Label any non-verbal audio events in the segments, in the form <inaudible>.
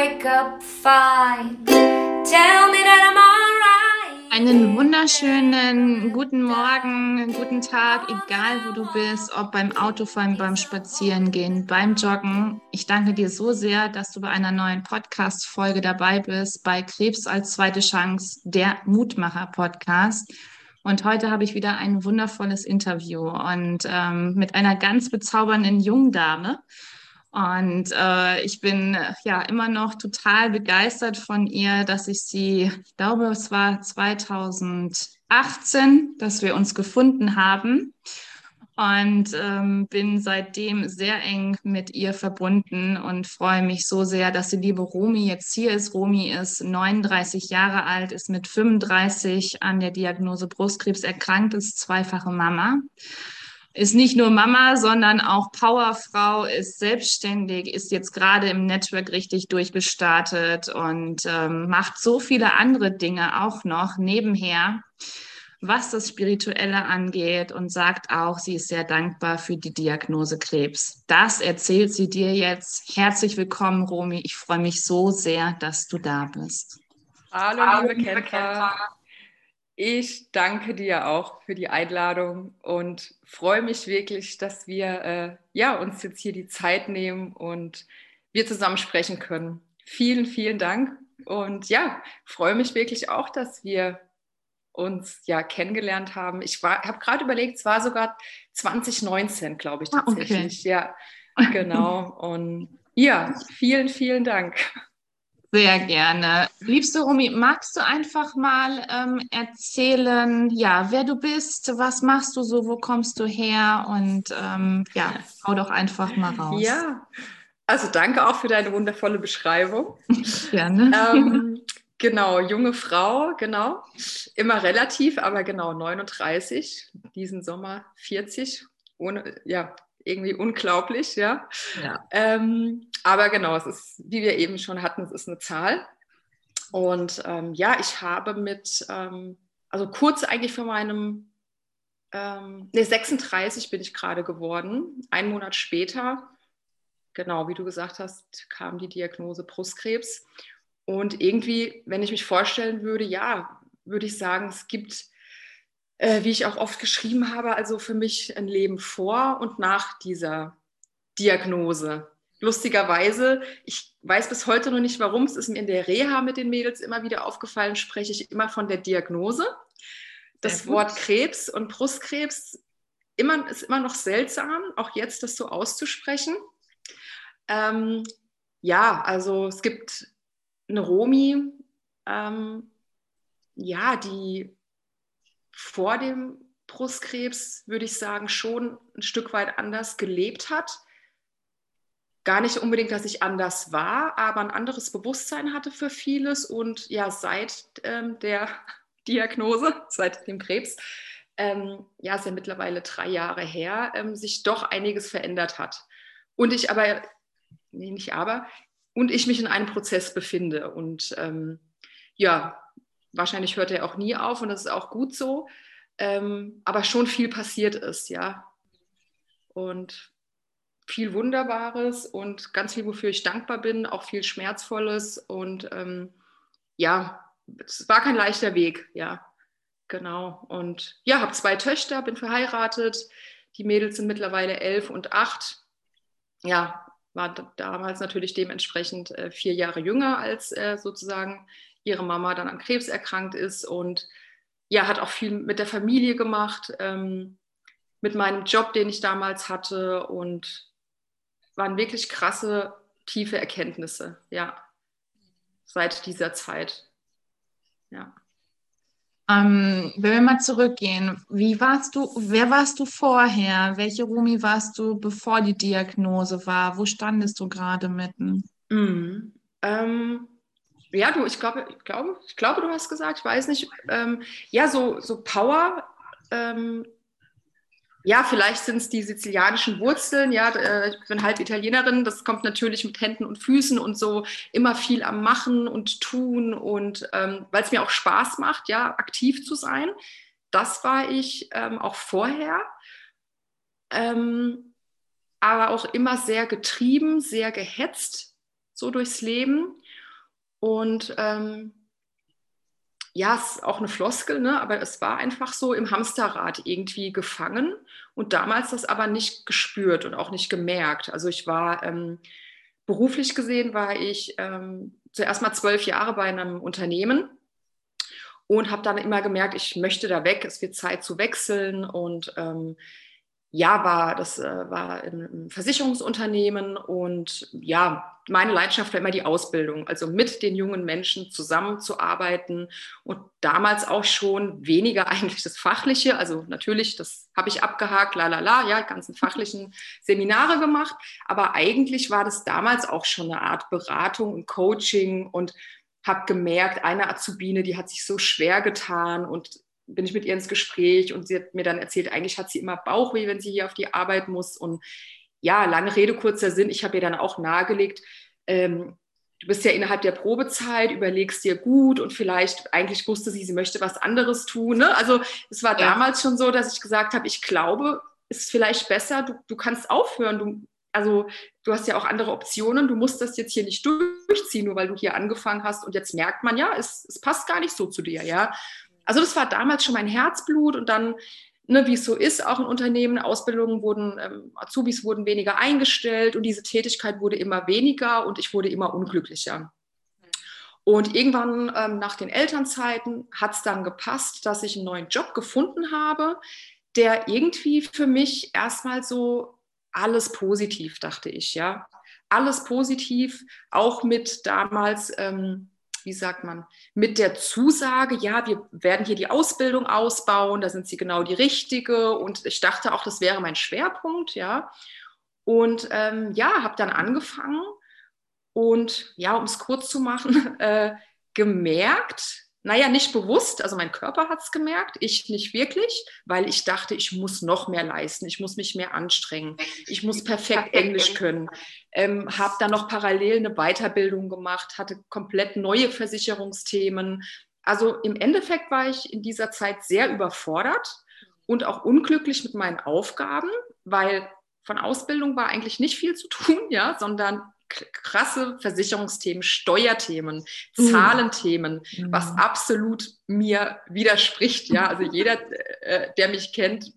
wake up fine. Tell me that I'm. Einen wunderschönen guten Morgen, guten Tag, egal wo du bist, ob beim Autofahren, beim Spazierengehen, beim Joggen. Ich danke dir so sehr, dass du bei einer neuen Podcast-Folge dabei bist, bei Krebs als zweite Chance, der Mutmacher-Podcast. Und heute habe ich wieder ein wundervolles Interview und ähm, mit einer ganz bezaubernden jungen Dame. Und äh, ich bin ja immer noch total begeistert von ihr, dass ich sie, ich glaube, es war 2018, dass wir uns gefunden haben. Und ähm, bin seitdem sehr eng mit ihr verbunden und freue mich so sehr, dass die liebe Romi jetzt hier ist. Romi ist 39 Jahre alt, ist mit 35 an der Diagnose Brustkrebs erkrankt, ist zweifache Mama ist nicht nur Mama, sondern auch Powerfrau, ist selbstständig, ist jetzt gerade im Network richtig durchgestartet und ähm, macht so viele andere Dinge auch noch nebenher, was das Spirituelle angeht und sagt auch, sie ist sehr dankbar für die Diagnose Krebs. Das erzählt sie dir jetzt. Herzlich willkommen, Romy. Ich freue mich so sehr, dass du da bist. Hallo, Hallo liebe Kendra. Ich danke dir auch für die Einladung und freue mich wirklich, dass wir äh, ja, uns jetzt hier die Zeit nehmen und wir zusammen sprechen können. Vielen, vielen Dank. Und ja, freue mich wirklich auch, dass wir uns ja kennengelernt haben. Ich habe gerade überlegt, es war sogar 2019, glaube ich, tatsächlich. Ah, okay. Ja, <laughs> genau. Und ja, vielen, vielen Dank. Sehr gerne. Liebste Romy, magst du einfach mal ähm, erzählen, ja, wer du bist, was machst du so, wo kommst du her und ähm, ja, hau doch einfach mal raus. Ja, also danke auch für deine wundervolle Beschreibung. <laughs> Gerne. Ähm, genau, junge Frau, genau. Immer relativ, aber genau 39, diesen Sommer 40. Ohne, ja, irgendwie unglaublich, ja. ja. Ähm, aber genau, es ist, wie wir eben schon hatten, es ist eine Zahl. Und ähm, ja, ich habe mit, ähm, also kurz eigentlich vor meinem, ähm, ne, 36 bin ich gerade geworden, einen Monat später, genau, wie du gesagt hast, kam die Diagnose Brustkrebs. Und irgendwie, wenn ich mich vorstellen würde, ja, würde ich sagen, es gibt äh, wie ich auch oft geschrieben habe, also für mich ein Leben vor und nach dieser Diagnose. Lustigerweise, ich weiß bis heute noch nicht warum, es ist mir in der Reha mit den Mädels immer wieder aufgefallen, spreche ich immer von der Diagnose. Das Wort Krebs und Brustkrebs immer, ist immer noch seltsam, auch jetzt das so auszusprechen. Ähm, ja, also es gibt eine Romi, ähm, ja, die vor dem Brustkrebs, würde ich sagen, schon ein Stück weit anders gelebt hat. Gar nicht unbedingt, dass ich anders war, aber ein anderes Bewusstsein hatte für vieles und ja, seit ähm, der <laughs> Diagnose, seit dem Krebs, ähm, ja, ist ja mittlerweile drei Jahre her, ähm, sich doch einiges verändert hat. Und ich aber, nee, nicht aber, und ich mich in einem Prozess befinde. Und ähm, ja, wahrscheinlich hört er auch nie auf und das ist auch gut so, ähm, aber schon viel passiert ist, ja. Und viel Wunderbares und ganz viel, wofür ich dankbar bin, auch viel Schmerzvolles und ähm, ja, es war kein leichter Weg, ja, genau. Und ja, habe zwei Töchter, bin verheiratet, die Mädels sind mittlerweile elf und acht. Ja, war damals natürlich dementsprechend äh, vier Jahre jünger als äh, sozusagen ihre Mama dann an Krebs erkrankt ist und ja, hat auch viel mit der Familie gemacht, ähm, mit meinem Job, den ich damals hatte und waren wirklich krasse, tiefe Erkenntnisse, ja, seit dieser Zeit, ja. Ähm, wenn wir mal zurückgehen, wie warst du, wer warst du vorher? Welche Rumi warst du, bevor die Diagnose war? Wo standest du gerade mitten? Mm, ähm, ja, du, ich glaube, ich glaube, ich glaube, du hast gesagt, ich weiß nicht, ähm, ja, so, so Power, ähm, ja, vielleicht sind es die sizilianischen Wurzeln, ja, äh, ich bin halb Italienerin, das kommt natürlich mit Händen und Füßen und so immer viel am Machen und Tun und ähm, weil es mir auch Spaß macht, ja, aktiv zu sein. Das war ich ähm, auch vorher, ähm, aber auch immer sehr getrieben, sehr gehetzt, so durchs Leben Und ähm, ja, es ist auch eine Floskel, ne? aber es war einfach so im Hamsterrad irgendwie gefangen und damals das aber nicht gespürt und auch nicht gemerkt. Also ich war ähm, beruflich gesehen, war ich ähm, zuerst mal zwölf Jahre bei einem Unternehmen und habe dann immer gemerkt, ich möchte da weg, es wird Zeit zu wechseln und ähm, ja, war das äh, war im Versicherungsunternehmen und ja, meine Leidenschaft war immer die Ausbildung, also mit den jungen Menschen zusammenzuarbeiten und damals auch schon weniger <laughs> eigentlich das Fachliche, also natürlich, das habe ich abgehakt, la la la, ja, ganzen fachlichen Seminare gemacht, aber eigentlich war das damals auch schon eine Art Beratung und Coaching und habe gemerkt, eine Azubine, die hat sich so schwer getan und bin ich mit ihr ins Gespräch und sie hat mir dann erzählt, eigentlich hat sie immer Bauchweh, wenn sie hier auf die Arbeit muss. Und ja, lange Rede, kurzer Sinn, ich habe ihr dann auch nahegelegt, ähm, du bist ja innerhalb der Probezeit, überlegst dir gut und vielleicht, eigentlich wusste sie, sie möchte was anderes tun. Ne? Also es war ja. damals schon so, dass ich gesagt habe, ich glaube, es ist vielleicht besser, du, du kannst aufhören, du, also du hast ja auch andere Optionen, du musst das jetzt hier nicht durchziehen, nur weil du hier angefangen hast und jetzt merkt man ja, es, es passt gar nicht so zu dir, ja. Also das war damals schon mein Herzblut und dann, ne, wie es so ist, auch in Unternehmen, Ausbildungen wurden, ähm, Azubis wurden weniger eingestellt und diese Tätigkeit wurde immer weniger und ich wurde immer unglücklicher. Und irgendwann ähm, nach den Elternzeiten hat es dann gepasst, dass ich einen neuen Job gefunden habe, der irgendwie für mich erstmal so alles positiv, dachte ich, ja. Alles positiv, auch mit damals ähm, wie sagt man, mit der Zusage, ja, wir werden hier die Ausbildung ausbauen, da sind sie genau die richtige. Und ich dachte auch, das wäre mein Schwerpunkt, ja. Und ähm, ja, habe dann angefangen und ja, um es kurz zu machen, <laughs> äh, gemerkt, naja, nicht bewusst, also mein Körper hat es gemerkt, ich nicht wirklich, weil ich dachte, ich muss noch mehr leisten, ich muss mich mehr anstrengen, ich muss perfekt Englisch können. Ähm, habe dann noch parallel eine Weiterbildung gemacht, hatte komplett neue Versicherungsthemen. Also im Endeffekt war ich in dieser Zeit sehr überfordert und auch unglücklich mit meinen Aufgaben, weil von Ausbildung war eigentlich nicht viel zu tun, <laughs> ja, sondern krasse Versicherungsthemen, Steuerthemen, mhm. Zahlenthemen, mhm. was absolut mir widerspricht. Ja, also jeder, äh, der mich kennt,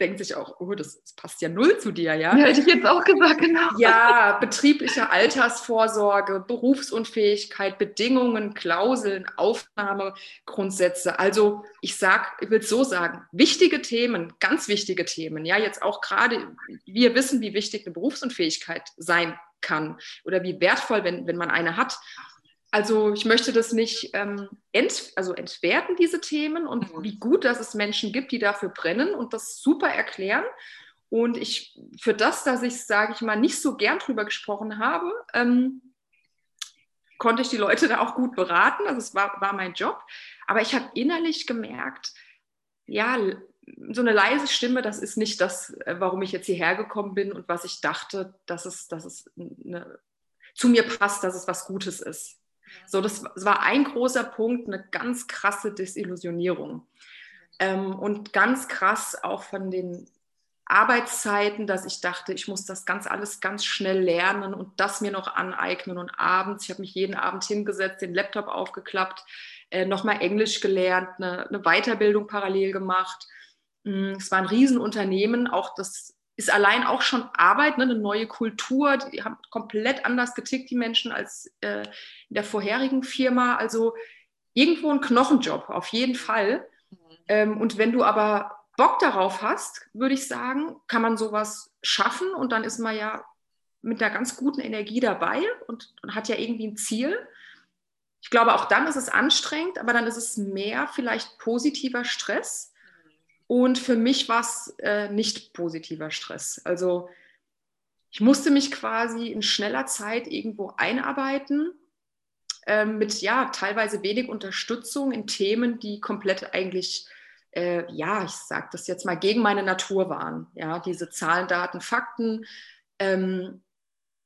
denkt sich auch, oh, das, das, passt ja null zu dir, ja. Ja, hätte ich jetzt auch gesagt, genau. <laughs> Ja, betriebliche Altersvorsorge, Berufsunfähigkeit, Bedingungen, Klauseln, Aufnahmegrundsätze. Also ich sag, ich will es so sagen, wichtige Themen, ganz wichtige Themen. Ja, jetzt auch gerade, wir wissen, wie wichtig eine Berufsunfähigkeit sein kann oder wie wertvoll, wenn, wenn man eine hat. Also ich möchte das nicht ähm, ent, also entwerten, diese Themen und mhm. wie gut, dass es Menschen gibt, die dafür brennen und das super erklären. Und ich für das, dass ich, sage ich mal, nicht so gern drüber gesprochen habe, ähm, konnte ich die Leute da auch gut beraten. Also es war, war mein Job. Aber ich habe innerlich gemerkt, ja, so eine leise Stimme, das ist nicht das, äh, warum ich jetzt hierher gekommen bin und was ich dachte, dass es, dass es eine, zu mir passt, dass es was Gutes ist. So, das, war ein großer Punkt, eine ganz krasse Desillusionierung. Ähm, und ganz krass auch von den Arbeitszeiten, dass ich dachte, ich muss das ganz alles ganz schnell lernen und das mir noch aneignen. Und abends, ich habe mich jeden Abend hingesetzt, den Laptop aufgeklappt, äh, nochmal Englisch gelernt, eine, eine Weiterbildung parallel gemacht Mm, es war ein Riesenunternehmen, auch das ist allein auch schon Arbeit, ne, eine neue Kultur. Die haben komplett anders getickt, die Menschen, als äh, in der vorherigen Firma. Also irgendwo ein Knochenjob, auf jeden Fall. Mhm. Ähm, und wenn du aber Bock darauf hast, würde ich sagen, kann man sowas schaffen und dann ist man ja mit einer ganz guten Energie dabei und, und hat ja irgendwie ein Ziel. Ich glaube, auch dann ist es anstrengend, aber dann ist es mehr vielleicht positiver Stress und für mich war es äh, nicht positiver Stress. Also ich musste mich quasi in schneller Zeit irgendwo einarbeiten äh, mit ja teilweise wenig Unterstützung in Themen, die komplett eigentlich äh, ja ich sage das jetzt mal gegen meine Natur waren. Ja diese Zahlen, Daten, Fakten. Ähm,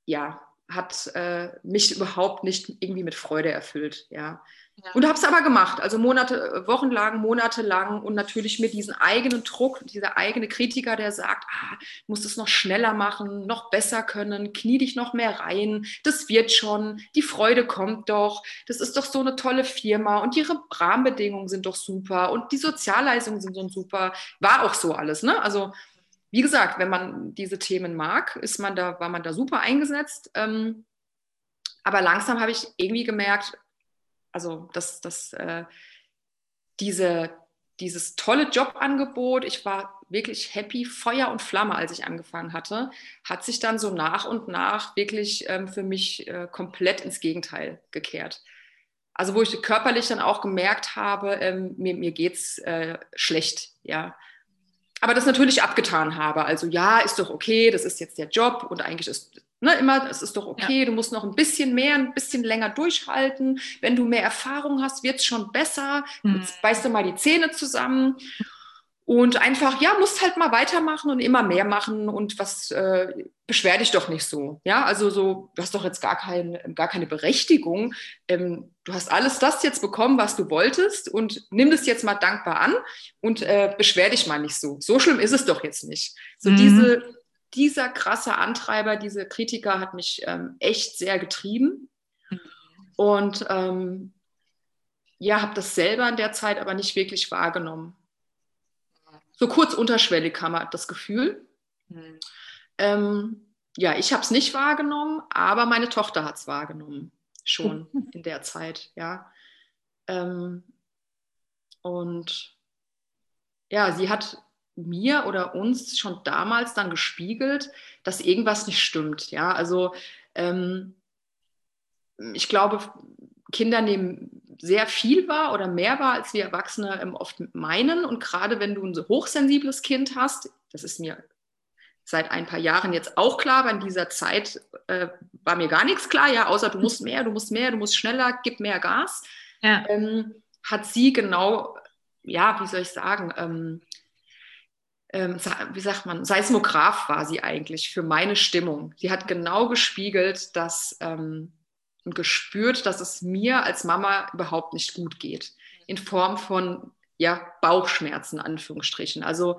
ja hat äh, mich überhaupt nicht irgendwie mit Freude erfüllt, ja. Ja. Und habe es aber gemacht, also Monate, äh, wochenlang, monatelang und natürlich mit diesem eigenen Druck, dieser eigene Kritiker, der sagt, ah, musst es noch schneller machen, noch besser können, knie dich noch mehr rein, das wird schon, die Freude kommt doch, das ist doch so eine tolle Firma und ihre Rahmenbedingungen sind doch super und die Sozialleistungen sind so super, war auch so alles, ne? Also wie gesagt, wenn man diese Themen mag, ist man da, war man da super eingesetzt. Ähm, aber langsam habe ich irgendwie gemerkt, also dass, dass äh, diese, dieses tolle Jobangebot, ich war wirklich happy, Feuer und Flamme, als ich angefangen hatte, hat sich dann so nach und nach wirklich ähm, für mich äh, komplett ins Gegenteil gekehrt. Also wo ich körperlich dann auch gemerkt habe, ähm, mir, mir geht es äh, schlecht, ja aber das natürlich abgetan habe. Also ja, ist doch okay, das ist jetzt der Job und eigentlich ist ne, immer, es ist doch okay, ja. du musst noch ein bisschen mehr, ein bisschen länger durchhalten. Wenn du mehr Erfahrung hast, wird es schon besser. Mhm. Jetzt beißt du mal die Zähne zusammen. Und einfach, ja, musst halt mal weitermachen und immer mehr machen und was, äh, beschwer dich doch nicht so. Ja, also so, du hast doch jetzt gar, kein, gar keine Berechtigung. Ähm, du hast alles das jetzt bekommen, was du wolltest und nimm das jetzt mal dankbar an und äh, beschwer dich mal nicht so. So schlimm ist es doch jetzt nicht. So mhm. diese, dieser krasse Antreiber, diese Kritiker hat mich ähm, echt sehr getrieben. Und ähm, ja, habe das selber in der Zeit aber nicht wirklich wahrgenommen so kurz unterschwellig kam man das Gefühl. Mhm. Ähm, ja, ich habe es nicht wahrgenommen, aber meine Tochter hat es wahrgenommen, schon <laughs> in der Zeit, ja. Ähm, und ja, sie hat mir oder uns schon damals dann gespiegelt, dass irgendwas nicht stimmt, ja. Also ähm, ich glaube, Kinder nehmen sehr viel wahr oder mehr wahr, als wir Erwachsene ähm, oft meinen. Und gerade wenn du ein so hochsensibles Kind hast, das ist mir seit ein paar Jahren jetzt auch klar, aber in dieser Zeit äh, war mir gar nichts klar, ja, außer du musst mehr, du musst mehr, du musst schneller, gib mehr Gas. Ja. Ähm, hat sie genau, ja, wie soll ich sagen, ähm, wie sagt man, Seismograph war sie eigentlich für meine Stimmung. Sie hat genau gespiegelt, dass ähm, und gespürt, dass es mir als Mama überhaupt nicht gut geht. In Form von ja, Bauchschmerzen, Anführungsstrichen. Also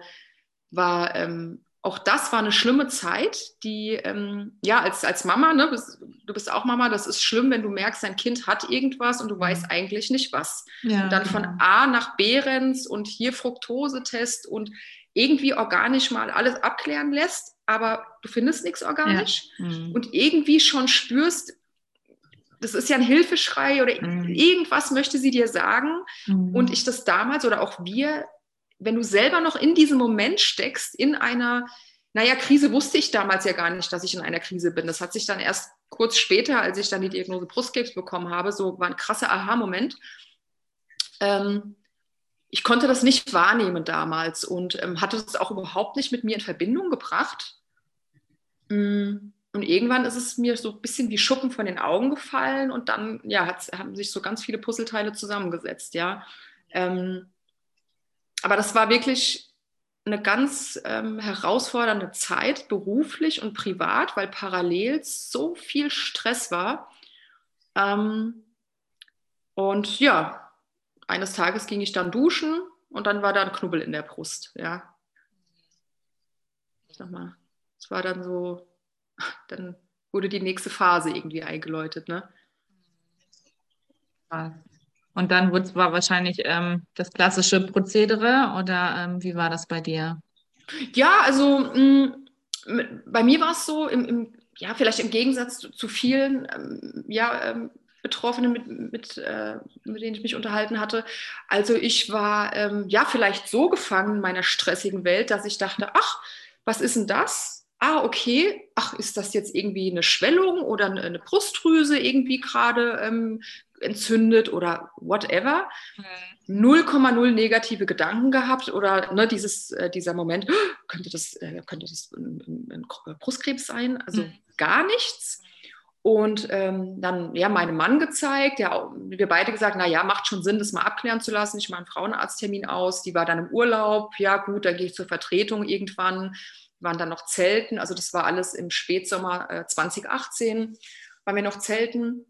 war ähm, auch das war eine schlimme Zeit, die, ähm, ja, als, als Mama, ne, bist, du bist auch Mama, das ist schlimm, wenn du merkst, dein Kind hat irgendwas und du weißt eigentlich nicht was. Ja, und dann von genau. A nach B rennst und hier Fructosetest und irgendwie organisch mal alles abklären lässt, aber du findest nichts organisch ja. mhm. und irgendwie schon spürst, das ist ja ein Hilfeschrei oder mhm. irgendwas möchte sie dir sagen. Mhm. Und ich das damals oder auch wir, wenn du selber noch in diesem Moment steckst, in einer, naja, Krise wusste ich damals ja gar nicht, dass ich in einer Krise bin. Das hat sich dann erst kurz später, als ich dann die Diagnose Brustkrebs bekommen habe, so war ein krasser Aha-Moment. Ähm, ich konnte das nicht wahrnehmen damals und ähm, hatte es auch überhaupt nicht mit mir in Verbindung gebracht. Mhm. Und irgendwann ist es mir so ein bisschen wie Schuppen von den Augen gefallen und dann ja, haben sich so ganz viele Puzzleteile zusammengesetzt, ja. Ähm, aber das war wirklich eine ganz ähm, herausfordernde Zeit, beruflich und privat, weil parallel so viel Stress war. Ähm, und ja, eines Tages ging ich dann duschen und dann war da ein Knubbel in der Brust, ja. Ich sag mal, es war dann so <laughs> dann wurde die nächste Phase irgendwie eingeläutet. Ne? Und dann war wahrscheinlich ähm, das klassische Prozedere oder ähm, wie war das bei dir? Ja, also mh, mm, bei mir war es so, im, im, ja, vielleicht im Gegensatz zu, zu vielen ähm, ja, ähm, Betroffenen, mit, mit, äh, mit denen ich mich unterhalten hatte. Also ich war ähm, ja vielleicht so gefangen in meiner stressigen Welt, dass ich dachte, ach, was ist denn das? ah, okay, ach, ist das jetzt irgendwie eine Schwellung oder eine Brustdrüse irgendwie gerade ähm, entzündet oder whatever. 0,0 mhm. negative Gedanken gehabt oder ne, dieses, äh, dieser Moment, könnte das, äh, könnte das ein, ein, ein, Brustkrebs sein? Also mhm. gar nichts. Und ähm, dann ja meinem Mann gezeigt, ja, wir beide gesagt, na ja, macht schon Sinn, das mal abklären zu lassen. Ich mache einen Frauenarzttermin aus, die war dann im Urlaub, ja gut, dann gehe ich zur Vertretung irgendwann waren dann noch Zelten, also das war alles im Spätsommer äh, 2018, waren wir noch Zelten.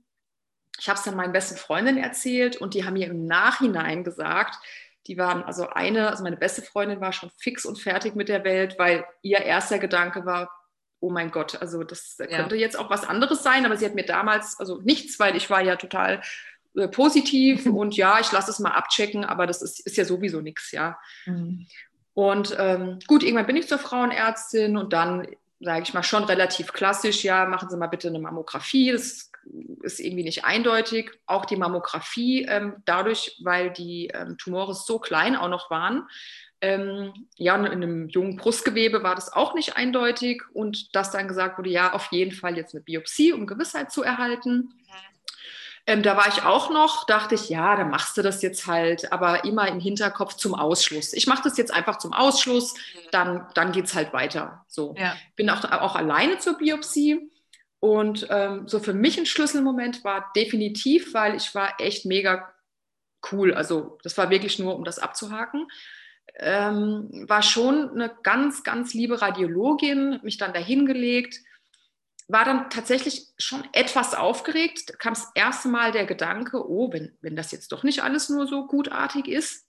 Ich habe es dann meinen besten Freundinnen erzählt und die haben mir im Nachhinein gesagt, die waren, also eine, also meine beste Freundin war schon fix und fertig mit der Welt, weil ihr erster Gedanke war, oh mein Gott, also das ja. könnte jetzt auch was anderes sein, aber sie hat mir damals, also nichts, weil ich war ja total äh, positiv <laughs> und ja, ich lasse es mal abchecken, aber das ist, ist ja sowieso nichts, ja. Mhm. Und ähm, gut, irgendwann bin ich zur Frauenärztin und dann sage ich mal schon relativ klassisch, ja, machen Sie mal bitte eine Mammographie. Das ist irgendwie nicht eindeutig. Auch die Mammographie, ähm, dadurch, weil die ähm, Tumore so klein auch noch waren, ähm, ja, in einem jungen Brustgewebe war das auch nicht eindeutig und dass dann gesagt wurde, ja, auf jeden Fall jetzt eine Biopsie, um Gewissheit zu erhalten. Ähm, da war ich auch noch, dachte ich, ja, dann machst du das jetzt halt, aber immer im Hinterkopf zum Ausschluss. Ich mache das jetzt einfach zum Ausschluss, dann, dann geht es halt weiter. So. Ja. Bin auch, auch alleine zur Biopsie. Und ähm, so für mich ein Schlüsselmoment war definitiv, weil ich war echt mega cool. Also das war wirklich nur, um das abzuhaken. Ähm, war schon eine ganz, ganz liebe Radiologin, mich dann dahingelegt war dann tatsächlich schon etwas aufgeregt. Da kam das erste Mal der Gedanke, oh, wenn, wenn das jetzt doch nicht alles nur so gutartig ist.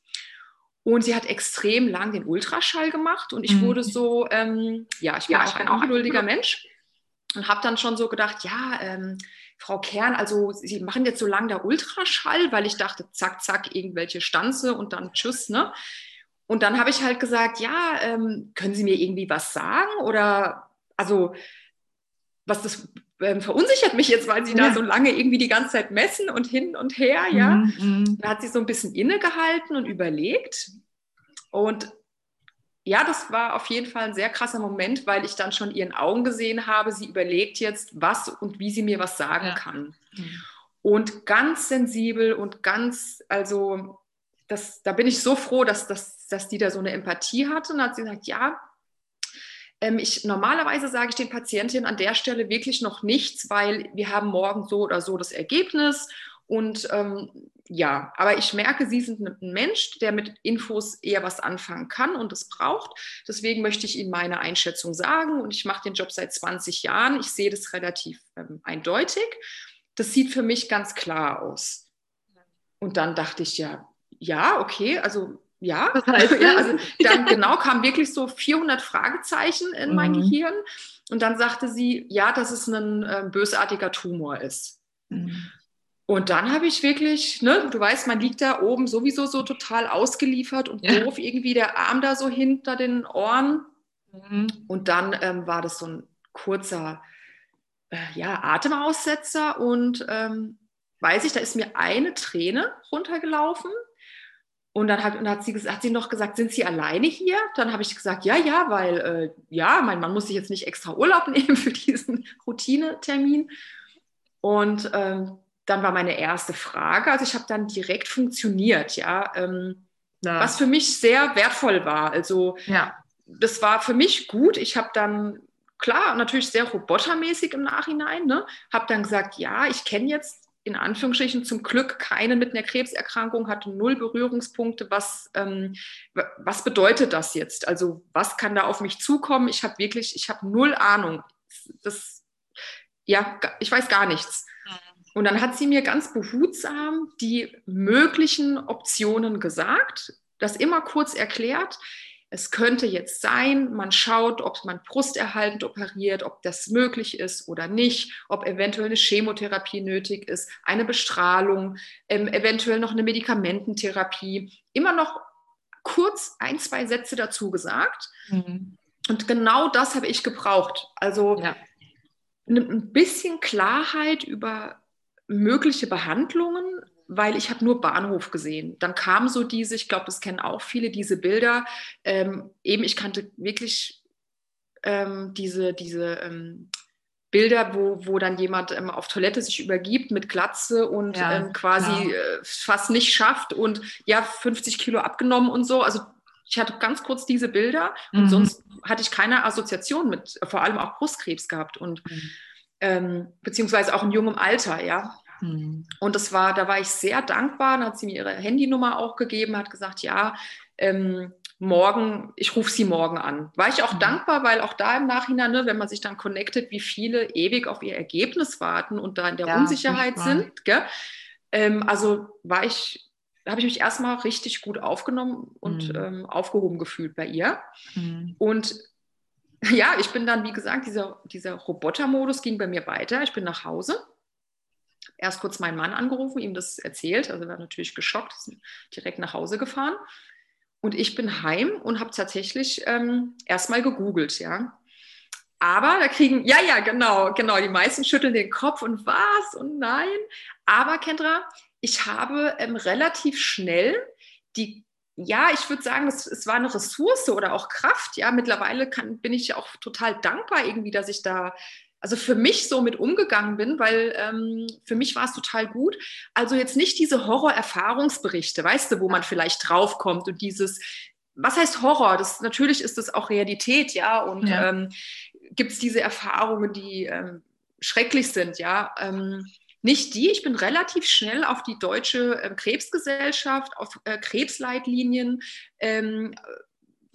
Und sie hat extrem lang den Ultraschall gemacht und ich mhm. wurde so, ähm, ja, ich bin ja, auch ein ungeduldiger Mensch und habe dann schon so gedacht, ja, ähm, Frau Kern, also Sie machen jetzt so lange der Ultraschall, weil ich dachte, zack, zack, irgendwelche Stanze und dann tschüss, ne? Und dann habe ich halt gesagt, ja, ähm, können Sie mir irgendwie was sagen? Oder also was das ähm, verunsichert mich jetzt, weil sie ja. da so lange irgendwie die ganze Zeit messen und hin und her, ja. Mhm, mhm. Da hat sie so ein bisschen innegehalten und überlegt. Und ja, das war auf jeden Fall ein sehr krasser Moment, weil ich dann schon ihren Augen gesehen habe, sie überlegt jetzt, was und wie sie mir was sagen ja. kann. Mhm. Und ganz sensibel und ganz, also das, da bin ich so froh, dass, dass, dass die da so eine Empathie hatte. Und hat sie gesagt, ja, ähm, ich, normalerweise sage ich den Patientinnen an der Stelle wirklich noch nichts, weil wir haben morgen so oder so das Ergebnis. Und ähm, ja, aber ich merke, Sie sind ein Mensch, der mit Infos eher was anfangen kann und es braucht. Deswegen möchte ich Ihnen meine Einschätzung sagen. Und ich mache den Job seit 20 Jahren. Ich sehe das relativ ähm, eindeutig. Das sieht für mich ganz klar aus. Und dann dachte ich ja, ja, okay, also ja, das heißt, ja, also <laughs> dann genau kam wirklich so 400 Fragezeichen in mein mhm. Gehirn und dann sagte sie, ja, dass es ein äh, bösartiger Tumor ist. Mhm. Und dann habe ich wirklich, ne, du weißt, man liegt da oben sowieso so total ausgeliefert und ja. doof, irgendwie der Arm da so hinter den Ohren. Mhm. Und dann ähm, war das so ein kurzer äh, ja, Atemaussetzer und ähm, weiß ich, da ist mir eine Träne runtergelaufen und dann hat, und hat, sie, hat sie noch gesagt, sind Sie alleine hier? Dann habe ich gesagt, ja, ja, weil äh, ja, mein Mann muss sich jetzt nicht extra Urlaub <laughs> nehmen für diesen Routinetermin. Und ähm, dann war meine erste Frage, also ich habe dann direkt funktioniert, ja, ähm, ja, was für mich sehr wertvoll war. Also ja. das war für mich gut. Ich habe dann klar natürlich sehr robotermäßig im Nachhinein, ne, habe dann gesagt, ja, ich kenne jetzt in Anführungsstrichen zum Glück keine mit einer Krebserkrankung, hatte null Berührungspunkte. Was, ähm, was bedeutet das jetzt? Also was kann da auf mich zukommen? Ich habe wirklich, ich habe null Ahnung. Das, ja, ich weiß gar nichts. Und dann hat sie mir ganz behutsam die möglichen Optionen gesagt, das immer kurz erklärt es könnte jetzt sein, man schaut, ob man brusterhaltend operiert, ob das möglich ist oder nicht, ob eventuell eine Chemotherapie nötig ist, eine Bestrahlung, ähm, eventuell noch eine Medikamententherapie. Immer noch kurz ein, zwei Sätze dazu gesagt. Mhm. Und genau das habe ich gebraucht. Also ja. ein bisschen Klarheit über mögliche Behandlungen, weil ich habe nur Bahnhof gesehen. Dann kamen so diese, ich glaube, das kennen auch viele, diese Bilder. Ähm, eben, ich kannte wirklich ähm, diese, diese ähm, Bilder, wo, wo dann jemand ähm, auf Toilette sich übergibt mit Glatze und ja, ähm, quasi äh, fast nicht schafft und ja, 50 Kilo abgenommen und so. Also ich hatte ganz kurz diese Bilder und mhm. sonst hatte ich keine Assoziation mit, vor allem auch Brustkrebs gehabt und mhm. ähm, beziehungsweise auch in jungem Alter, ja. Mhm. Und das war, da war ich sehr dankbar. Dann hat sie mir ihre Handynummer auch gegeben, hat gesagt, ja, ähm, morgen, ich rufe sie morgen an. War ich auch Mhm. dankbar, weil auch da im Nachhinein, ne, wenn man sich dann connectet, wie viele ewig auf ihr Ergebnis warten und da in der Ja, Unsicherheit sind. Ähm, also war ich, habe ich mich erstmal richtig gut aufgenommen und Mhm. ähm, aufgehoben gefühlt bei ihr. Mhm. Und <laughs> ja, ich bin dann, wie gesagt, dieser, dieser Robotermodus ging bei mir weiter. Ich bin nach Hause. Erst kurz meinen Mann angerufen, ihm das erzählt. Also er war natürlich geschockt, ist direkt nach Hause gefahren. Und ich bin heim und habe tatsächlich ähm, erstmal gegoogelt, ja. Aber da kriegen, ja, ja, genau, genau, die meisten schütteln den Kopf und was und nein. Aber Kendra, ich habe ähm, relativ schnell die, ja, ich würde sagen, es, es war eine Ressource oder auch Kraft, ja. Mittlerweile kann, bin ich auch total dankbar irgendwie, dass ich da, also für mich so mit umgegangen bin, weil ähm, für mich war es total gut. Also jetzt nicht diese Horror-Erfahrungsberichte, weißt du, wo man vielleicht draufkommt und dieses, was heißt Horror? Das, natürlich ist das auch Realität, ja, und Ja. ähm, gibt es diese Erfahrungen, die ähm, schrecklich sind, ja. Ähm, nicht die, ich bin relativ schnell auf die Deutsche äh, Krebsgesellschaft, auf äh, Krebsleitlinien, ähm,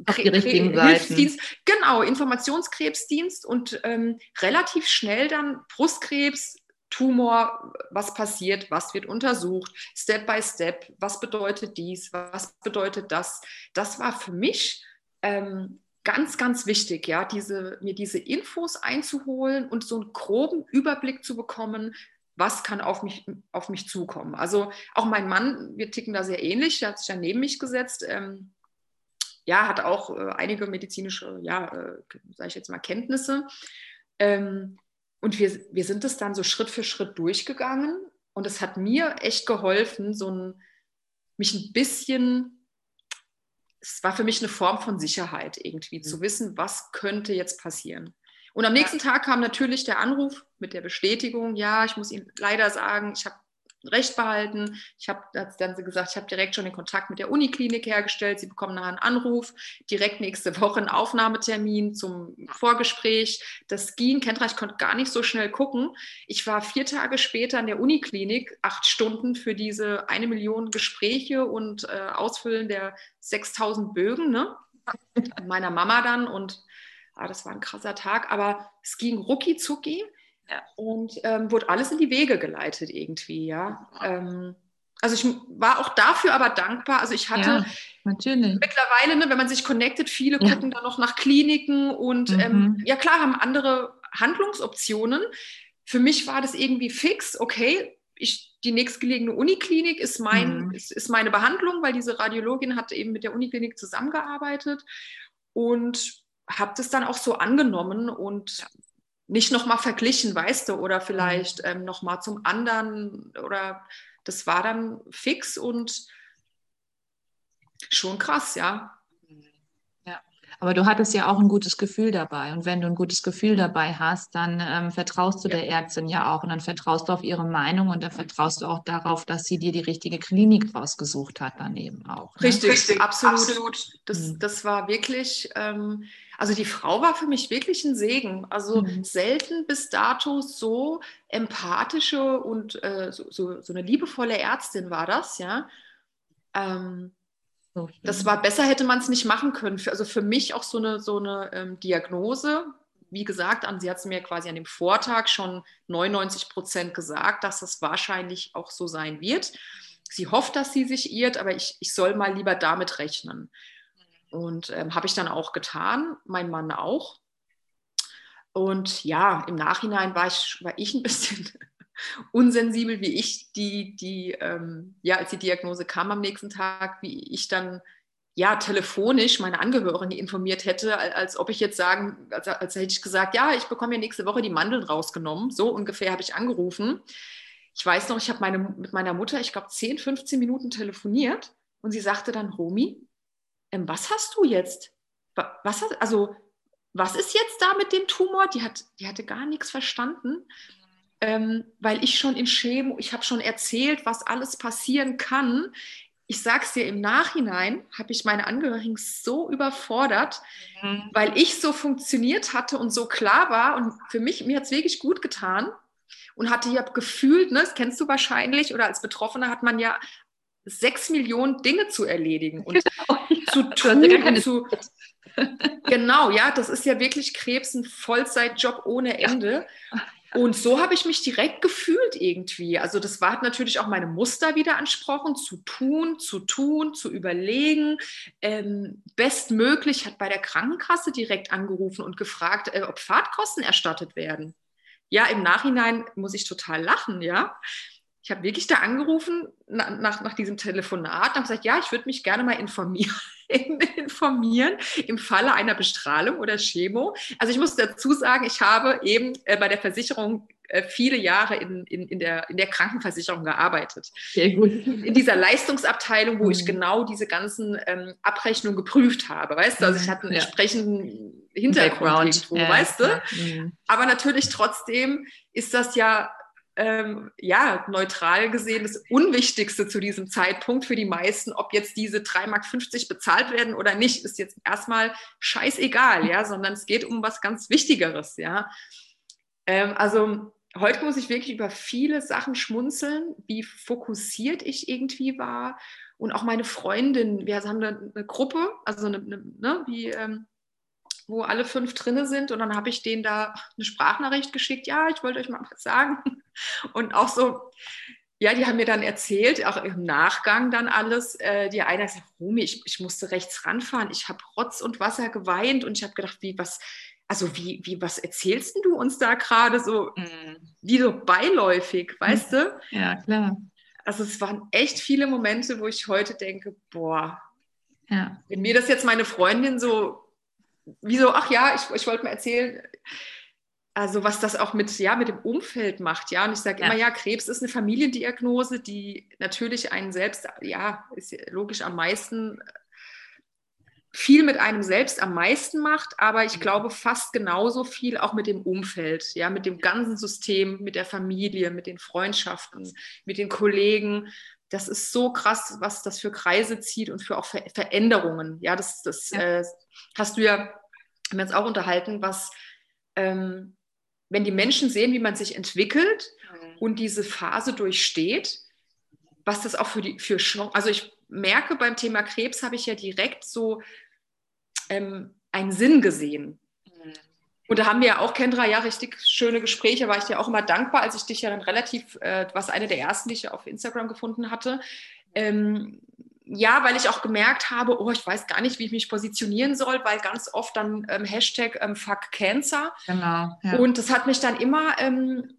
Auf die richtigen Seiten. Genau, Informationskrebsdienst und ähm, relativ schnell dann Brustkrebs, Tumor, was passiert, was wird untersucht, Step by Step, was bedeutet dies, was bedeutet das. Das war für mich ähm, ganz, ganz wichtig, ja, diese, mir diese Infos einzuholen und so einen groben Überblick zu bekommen, was kann auf mich, auf mich zukommen. Also auch mein Mann, wir ticken da sehr ähnlich, der hat sich ja neben mich gesetzt. Ähm, ja, hat auch äh, einige medizinische, ja, äh, sage ich jetzt mal, Kenntnisse. Ähm, und wir, wir sind das dann so Schritt für Schritt durchgegangen. Und es hat mir echt geholfen, so ein, mich ein bisschen, es war für mich eine Form von Sicherheit irgendwie, Mhm. zu wissen, was könnte jetzt passieren. Und am nächsten Tag kam natürlich der Anruf mit der Bestätigung, ja, ich muss Ihnen leider sagen, ich habe Recht behalten. Ich habe dann so gesagt, ich habe direkt schon den Kontakt mit der Uniklinik hergestellt. Sie bekommen nachher einen Anruf, direkt nächste Woche einen Aufnahmetermin zum Vorgespräch. Das ging, Kendra, ich konnte gar nicht so schnell gucken. Ich war vier Tage später in der Uniklinik, acht Stunden für diese eine Million Gespräche und äh, Ausfüllen der 6000 Bögen, ne? Mit <laughs> meiner Mama dann und ah, das war ein krasser Tag, aber es ging rucki zucki. Ja. Und ähm, wurde alles in die Wege geleitet irgendwie, ja. Ähm, also ich war auch dafür aber dankbar. Also ich hatte Ja, mittlerweile, ne, wenn man sich connectet, viele Ja. gucken dann noch nach Kliniken und Mhm. ähm, ja klar, haben andere Handlungsoptionen. Für mich war das irgendwie fix, okay, ich, die nächstgelegene Uniklinik ist, mein, Mhm. ist, ist meine Behandlung, weil diese Radiologin hat eben mit der Uniklinik zusammengearbeitet und habe das dann auch so angenommen und nicht nochmal verglichen, weißt du, oder vielleicht ähm, nochmal zum anderen oder das war dann fix und schon krass, ja. Aber du hattest ja auch ein gutes Gefühl dabei. Und wenn du ein gutes Gefühl dabei hast, dann ähm, vertraust du Ja. der Ärztin ja auch. Und dann vertraust du auf ihre Meinung und dann vertraust du auch darauf, dass sie dir die richtige Klinik rausgesucht hat, dann eben auch. Ne? Richtig, absolut. Das, Mhm. das war wirklich, ähm, also die Frau war für mich wirklich ein Segen. Also Mhm. selten bis dato so empathische und äh, so, so, so eine liebevolle Ärztin war das, ja. Ähm, So das war besser, hätte man es nicht machen können. Für, also für mich auch so eine, so eine ähm, Diagnose. Wie gesagt, an, sie hat es mir quasi an dem Vortag schon 99 Prozent gesagt, dass das wahrscheinlich auch so sein wird. Sie hofft, dass sie sich irrt, aber ich, ich soll mal lieber damit rechnen. Und ähm, habe ich dann auch getan, mein Mann auch. Und ja, im Nachhinein war ich, war ich ein bisschen unsensibel, wie ich die, die ähm, ja, als die Diagnose kam am nächsten Tag, wie ich dann ja telefonisch meine Angehörigen informiert hätte, als, ob ich jetzt sagen, als, als hätte ich gesagt, ja, ich bekomme ja nächste Woche die Mandeln rausgenommen. So ungefähr habe ich angerufen. Ich weiß noch, ich habe meine, mit meiner Mutter, ich glaube, 10, 15 Minuten telefoniert und sie sagte dann, Romi, ähm, was hast du jetzt? Wa- Was hast, also, was ist jetzt da mit dem Tumor? Die, hat, die hatte gar nichts verstanden ähm, weil ich schon in Chemo, ich habe schon erzählt, was alles passieren kann. Ich sage es dir im Nachhinein, habe ich meine Angehörigen so überfordert, Mhm. weil ich so funktioniert hatte und so klar war. Und für mich, mir hat es wirklich gut getan und hatte ja gefühlt, ne, das kennst du wahrscheinlich, oder als Betroffener hat man ja sechs Millionen Dinge zu erledigen und oh, <laughs> ja. zu tun. Ja zu, <laughs> genau, ja, das ist ja wirklich Krebs ein Vollzeitjob ohne Ende. Ja. Und so habe ich mich direkt gefühlt irgendwie. Also das war natürlich auch meine Muster wieder ansprochen, zu tun, zu tun, zu überlegen. Ähm, bestmöglich hat bei der Krankenkasse direkt angerufen und gefragt, äh, ob Fahrtkosten erstattet werden. Ja, im Nachhinein muss ich total lachen, ja ich habe wirklich da angerufen nach, nach diesem Telefonat und habe gesagt, ja, ich würde mich gerne mal informieren, <laughs> informieren im Falle einer Bestrahlung oder Chemo. Also ich muss dazu sagen, ich habe eben äh, bei der Versicherung äh, viele Jahre in, in, in, der, in der Krankenversicherung gearbeitet. Sehr gut. In dieser Leistungsabteilung, wo mhm. ich genau diese ganzen ähm, Abrechnungen geprüft habe, weißt du? Also ich hatte einen ja. entsprechenden Hintergrund irgendwo, ja, weißt du? Ja. Mhm. Aber natürlich trotzdem ist das ja ähm, ja, neutral gesehen das Unwichtigste zu diesem Zeitpunkt für die meisten, ob jetzt diese 3,50 Mark bezahlt werden oder nicht, ist jetzt erstmal scheißegal, ja, sondern es geht um was ganz Wichtigeres, ja. Ähm, also heute muss ich wirklich über viele Sachen schmunzeln, wie fokussiert ich irgendwie war und auch meine Freundin, wir haben eine, eine Gruppe, also eine, eine, ne, wie ähm, wo alle fünf drinne sind und dann habe ich denen da eine Sprachnachricht geschickt, ja, ich wollte euch mal was sagen. <laughs> Und auch so, ja, die haben mir dann erzählt, auch im Nachgang dann alles. Äh, die eine sagt, Rumi, ich, ich musste rechts ranfahren, ich habe Rotz und Wasser geweint und ich habe gedacht, wie, was, also wie, wie, was erzählst du uns da gerade so, mm. wie so beiläufig, weißt du? Ja, klar. Also es waren echt viele Momente, wo ich heute denke, boah, ja. wenn mir das jetzt meine Freundin so wieso, ach ja, ich, ich wollte mal erzählen, also was das auch mit, ja, mit dem Umfeld macht, ja. Und ich sage ja. immer, ja, Krebs ist eine Familiendiagnose, die natürlich einen selbst, ja, ist logisch am meisten viel mit einem selbst am meisten macht, aber ich mhm. glaube fast genauso viel auch mit dem Umfeld, ja, mit dem ganzen System, mit der Familie, mit den Freundschaften, mit den Kollegen. Das ist so krass, was das für Kreise zieht und für auch Ver Veränderungen. Ja, das, das ja. Äh, hast du ja, haben wir uns auch unterhalten, was, ähm, wenn die Menschen sehen, wie man sich entwickelt mhm. und diese Phase durchsteht, was das auch für die, für Chancen, also ich merke beim Thema Krebs habe ich ja direkt so ähm, einen Sinn gesehen. Und da haben wir ja auch, Kendra, ja, richtig schöne Gespräche. War ich dir auch immer dankbar, als ich dich ja dann relativ, äh, was eine der ersten, die ich auf Instagram gefunden hatte. Ähm, ja, weil ich auch gemerkt habe, oh, ich weiß gar nicht, wie ich mich positionieren soll, weil ganz oft dann ähm, Hashtag ähm, Fuck Cancer. Genau. Ja. Und das hat mich dann immer, ähm,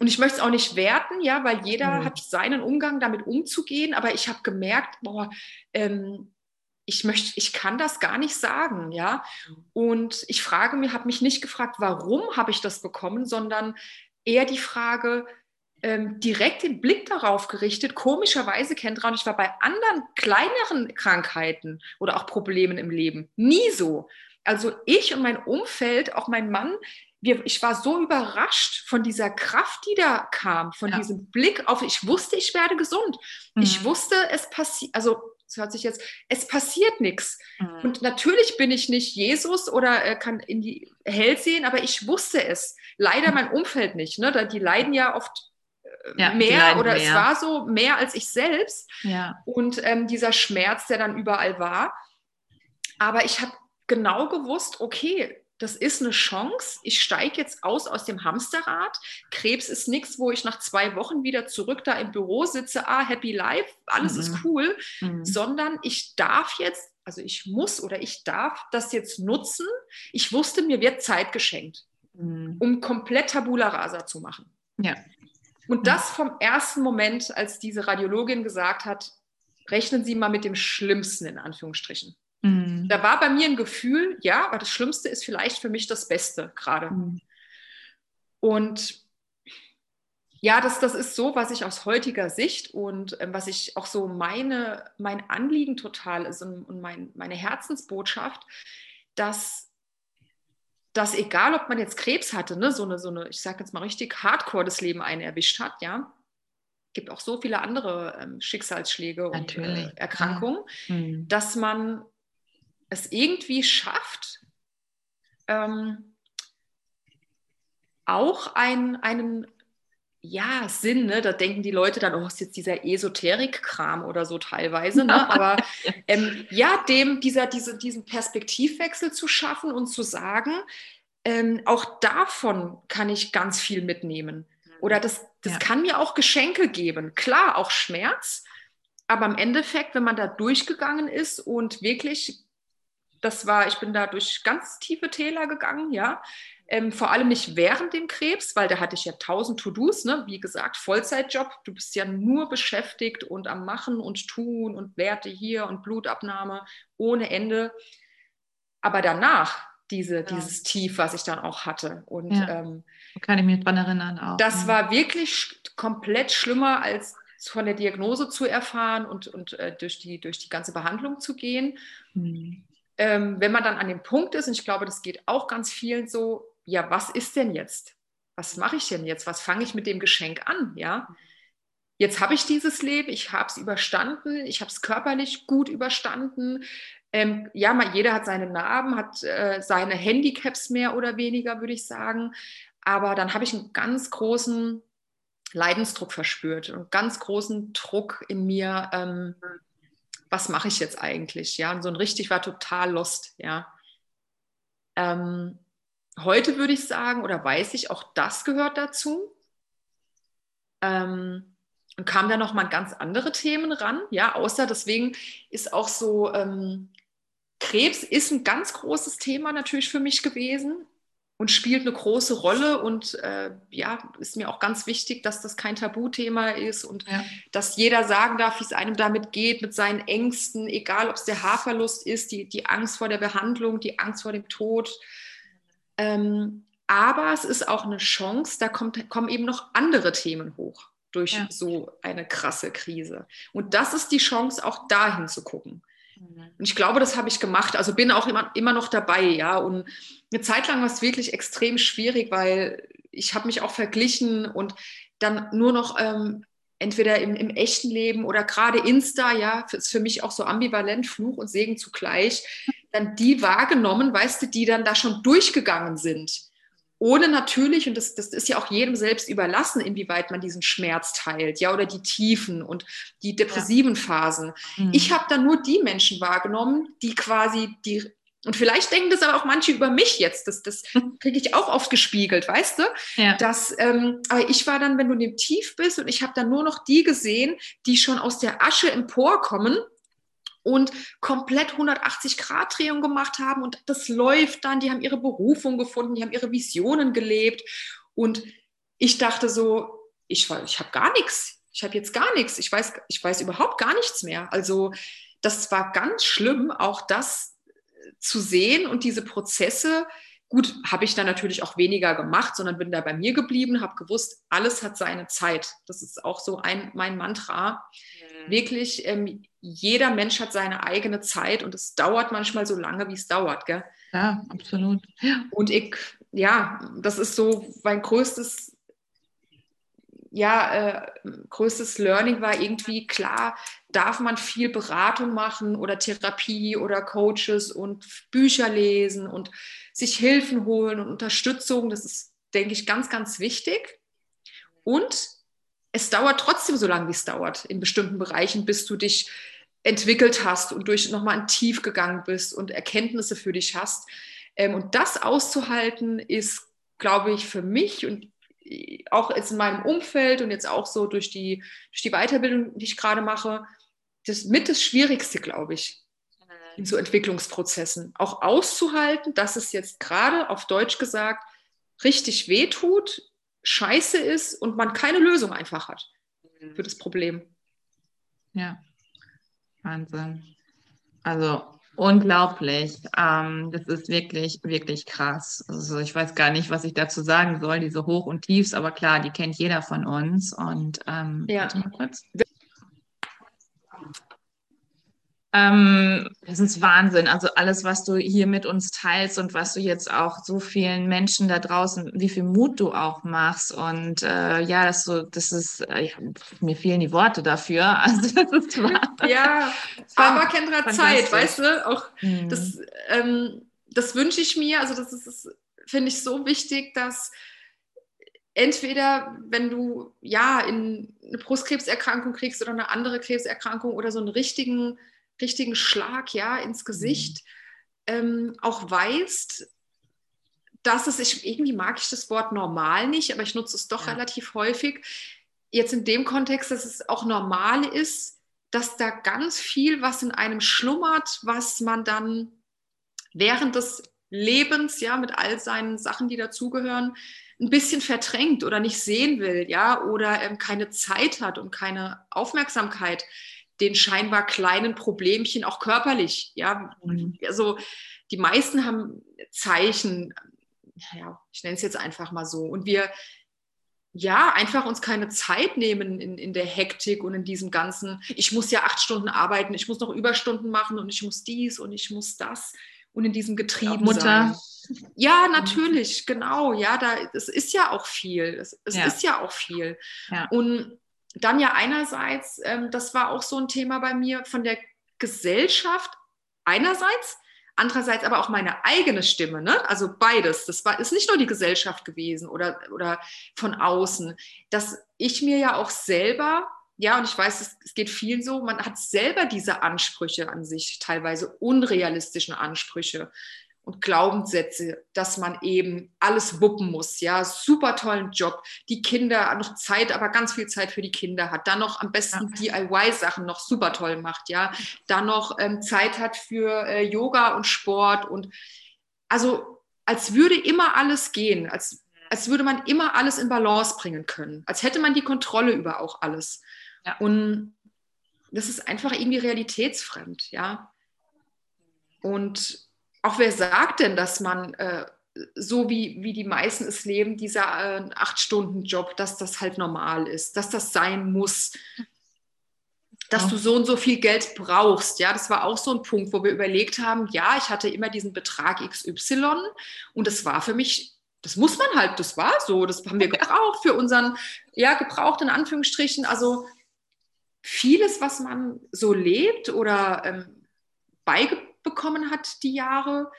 und ich möchte es auch nicht werten, ja, weil jeder mhm. hat seinen Umgang damit umzugehen, aber ich habe gemerkt, boah, ähm, ich möchte, ich kann das gar nicht sagen, ja. Und ich frage mir, habe mich nicht gefragt, warum habe ich das bekommen, sondern eher die Frage, ähm, direkt den Blick darauf gerichtet. Komischerweise, Kendra, und ich war bei anderen kleineren Krankheiten oder auch Problemen im Leben nie so. Also ich und mein Umfeld, auch mein Mann, wir, ich war so überrascht von dieser Kraft, die da kam, von ja. diesem Blick auf, ich wusste, ich werde gesund. Mhm. Ich wusste, es passiert, also es hört sich jetzt, es passiert nichts. Mhm. Und natürlich bin ich nicht Jesus oder äh, kann in die hell sehen, aber ich wusste es. Leider mhm. mein Umfeld nicht. Ne? Die leiden ja oft äh, ja, mehr oder mehr. es war so mehr als ich selbst. Ja. Und ähm, dieser Schmerz, der dann überall war. Aber ich habe genau gewusst, okay, das ist eine Chance. Ich steige jetzt aus aus dem Hamsterrad. Krebs ist nichts, wo ich nach zwei Wochen wieder zurück da im Büro sitze, ah, happy life, alles mhm. ist cool, mhm. sondern ich darf jetzt, also ich muss oder ich darf das jetzt nutzen. Ich wusste, mir wird Zeit geschenkt, mhm. um komplett Tabula rasa zu machen. Ja. Und das vom ersten Moment, als diese Radiologin gesagt hat, rechnen Sie mal mit dem Schlimmsten in Anführungsstrichen. Mhm. Da war bei mir ein Gefühl, ja, aber das Schlimmste ist vielleicht für mich das Beste gerade. Mhm. Und ja, das, das ist so, was ich aus heutiger Sicht und äh, was ich auch so meine, mein Anliegen total ist und, und mein, meine Herzensbotschaft, dass, dass egal, ob man jetzt Krebs hatte, ne, so eine, so eine, ich sage jetzt mal richtig, hardcore das Leben einen erwischt hat, ja, gibt auch so viele andere ähm, Schicksalsschläge und äh, Erkrankungen, ja. mhm. dass man es irgendwie schafft, ähm, auch ein, einen ja, Sinn, ne? da denken die Leute dann, oh, ist jetzt dieser Esoterik-Kram oder so teilweise, ne? <laughs> aber ähm, ja, dem, dieser, diese, diesen Perspektivwechsel zu schaffen und zu sagen, ähm, auch davon kann ich ganz viel mitnehmen. Oder das, das ja. kann mir auch Geschenke geben. Klar, auch Schmerz, aber im Endeffekt, wenn man da durchgegangen ist und wirklich, das war, ich bin da durch ganz tiefe Täler gegangen, ja, ähm, vor allem nicht während dem Krebs, weil da hatte ich ja tausend To-Dos, ne? wie gesagt, Vollzeitjob. Du bist ja nur beschäftigt und am Machen und Tun und Werte hier und Blutabnahme ohne Ende. Aber danach, diese, ja. dieses Tief, was ich dann auch hatte. Und ja. ähm, kann ich mich dran erinnern auch. Das war wirklich komplett schlimmer, als von der Diagnose zu erfahren und, und äh, durch, die, durch die ganze Behandlung zu gehen. Mhm. Ähm, wenn man dann an dem Punkt ist, und ich glaube, das geht auch ganz vielen so, ja, was ist denn jetzt? Was mache ich denn jetzt? Was fange ich mit dem Geschenk an? Ja, jetzt habe ich dieses Leben, ich habe es überstanden, ich habe es körperlich gut überstanden. Ähm, ja, mal, jeder hat seine Narben, hat äh, seine Handicaps mehr oder weniger, würde ich sagen. Aber dann habe ich einen ganz großen Leidensdruck verspürt und ganz großen Druck in mir. Ähm, was mache ich jetzt eigentlich? Ja, und so ein richtig war total lost. Ja. Ähm, heute würde ich sagen, oder weiß ich, auch das gehört dazu. Ähm, und kam da noch mal ganz andere Themen ran. Ja, außer deswegen ist auch so, ähm, Krebs ist ein ganz großes Thema natürlich für mich gewesen und spielt eine große Rolle und äh, ja, ist mir auch ganz wichtig, dass das kein Tabuthema ist und ja. dass jeder sagen darf, wie es einem damit geht, mit seinen Ängsten, egal ob es der Haarverlust ist, die, die Angst vor der Behandlung, die Angst vor dem Tod, ähm, aber es ist auch eine Chance, da kommt, kommen eben noch andere Themen hoch durch ja. so eine krasse Krise. Und das ist die Chance, auch dahin zu gucken. Und ich glaube, das habe ich gemacht. Also bin auch immer, immer noch dabei, ja. Und eine Zeit lang war es wirklich extrem schwierig, weil ich habe mich auch verglichen und dann nur noch ähm, entweder im, im, echten Leben oder gerade Insta, ja, ist für mich auch so ambivalent, Fluch und Segen zugleich, dann die wahrgenommen, weißt du, die dann da schon durchgegangen sind. Ohne natürlich, und das, das ist ja auch jedem selbst überlassen, inwieweit man diesen Schmerz teilt, ja, oder die Tiefen und die depressiven ja. Phasen. Mhm. Ich habe dann nur die Menschen wahrgenommen, die quasi die und vielleicht denken das aber auch manche über mich jetzt. Das, das <laughs> kriege ich auch oft gespiegelt, weißt du? Ja. Dass, ähm, aber ich war dann, wenn du in dem Tief bist und ich habe dann nur noch die gesehen, die schon aus der Asche emporkommen und komplett 180 Grad Drehung gemacht haben. Und das läuft dann, die haben ihre Berufung gefunden, die haben ihre Visionen gelebt. Und ich dachte so, ich, ich habe gar nichts, ich habe jetzt gar nichts, ich weiß, ich weiß überhaupt gar nichts mehr. Also das war ganz schlimm, auch das zu sehen und diese Prozesse, gut, habe ich dann natürlich auch weniger gemacht, sondern bin da bei mir geblieben, habe gewusst, alles hat seine Zeit. Das ist auch so ein, mein Mantra. Mhm. Wirklich, ähm, jeder Mensch hat seine eigene Zeit und es dauert manchmal so lange, wie es dauert. Gell? Ja, absolut. Und ich, ja, das ist so mein größtes, ja, äh, größtes Learning war irgendwie klar, darf man viel Beratung machen oder Therapie oder Coaches und Bücher lesen und sich Hilfen holen und Unterstützung. Das ist, denke ich, ganz, ganz wichtig. Und es dauert trotzdem so lange, wie es dauert, in bestimmten Bereichen, bis du dich entwickelt hast und durch nochmal ein Tief gegangen bist und Erkenntnisse für dich hast. Ähm, und das auszuhalten ist, glaube ich, für mich und auch jetzt in meinem Umfeld und jetzt auch so durch die, durch die Weiterbildung, die ich gerade mache, das mit das Schwierigste, glaube ich, in so Entwicklungsprozessen. Auch auszuhalten, dass es jetzt gerade auf Deutsch gesagt richtig wehtut, scheiße ist und man keine Lösung einfach hat für das Problem. Ja, Wahnsinn. Also unglaublich. Ähm, das ist wirklich, wirklich krass. Also ich weiß gar nicht, was ich dazu sagen soll, diese Hoch- und Tiefs, aber klar, die kennt jeder von uns. Und ähm, ja. Ähm, das ist Wahnsinn. Also alles, was du hier mit uns teilst und was du jetzt auch so vielen Menschen da draußen, wie viel Mut du auch machst. Und äh, ja, das so, das ist, äh, mir fehlen die Worte dafür. <laughs> Also das ist Wahnsinn. Ja, aber Kendra Zeit, weißt du? Auch mhm. das, ähm, das wünsche ich mir. Also das ist, finde ich so wichtig, dass entweder, wenn du ja in eine Brustkrebserkrankung kriegst oder eine andere Krebserkrankung oder so einen richtigen, richtigen Schlag ja, ins Gesicht, mhm. ähm, auch weißt, dass es, ich, irgendwie mag ich das Wort normal nicht, aber ich nutze es doch ja. relativ häufig. Jetzt in dem Kontext, dass es auch normal ist, dass da ganz viel, was in einem schlummert, was man dann während des Lebens, ja, mit all seinen Sachen, die dazugehören, ein bisschen verdrängt oder nicht sehen will, ja, oder ähm, keine Zeit hat und keine Aufmerksamkeit den scheinbar kleinen Problemchen auch körperlich, ja. Mhm. Also die meisten haben Zeichen, ja, ich nenne es jetzt einfach mal so. Und wir ja, einfach uns keine Zeit nehmen in, in der Hektik und in diesem ganzen, ich muss ja acht Stunden arbeiten, ich muss noch Überstunden machen und ich muss dies und ich muss das und in diesem Getrieben Mutter. sein. Ja, mhm. natürlich, genau. Ja, da, es ist ja auch viel. Es, es ja. ist ja auch viel. Ja. Und dann ja einerseits, ähm, das war auch so ein Thema bei mir von der Gesellschaft einerseits, andererseits aber auch meine eigene Stimme, ne? also beides. Das war, ist nicht nur die Gesellschaft gewesen oder, oder von außen, dass ich mir ja auch selber, ja, und ich weiß, es, es geht vielen so, man hat selber diese Ansprüche an sich, teilweise unrealistischen Ansprüche und Glaubenssätze, dass man eben alles wuppen muss. Ja, super tollen Job, die Kinder noch Zeit, aber ganz viel Zeit für die Kinder hat. Dann noch am besten ja. DIY-Sachen noch super toll macht. Ja, dann noch ähm, Zeit hat für äh, Yoga und Sport und also als würde immer alles gehen, als, als würde man immer alles in Balance bringen können, als hätte man die Kontrolle über auch alles. Ja. Und das ist einfach irgendwie realitätsfremd, ja. Und auch wer sagt denn, dass man äh, so wie, wie die meisten es leben, dieser äh, Acht-Stunden-Job, dass das halt normal ist, dass das sein muss, dass ja. du so und so viel Geld brauchst. Ja, das war auch so ein Punkt, wo wir überlegt haben, ja, ich hatte immer diesen Betrag XY und das war für mich, das muss man halt, das war so, das haben wir <laughs> gebraucht für unseren, ja, gebraucht in Anführungsstrichen, also vieles, was man so lebt oder ähm, beigebracht bekommen hat, die Jahre,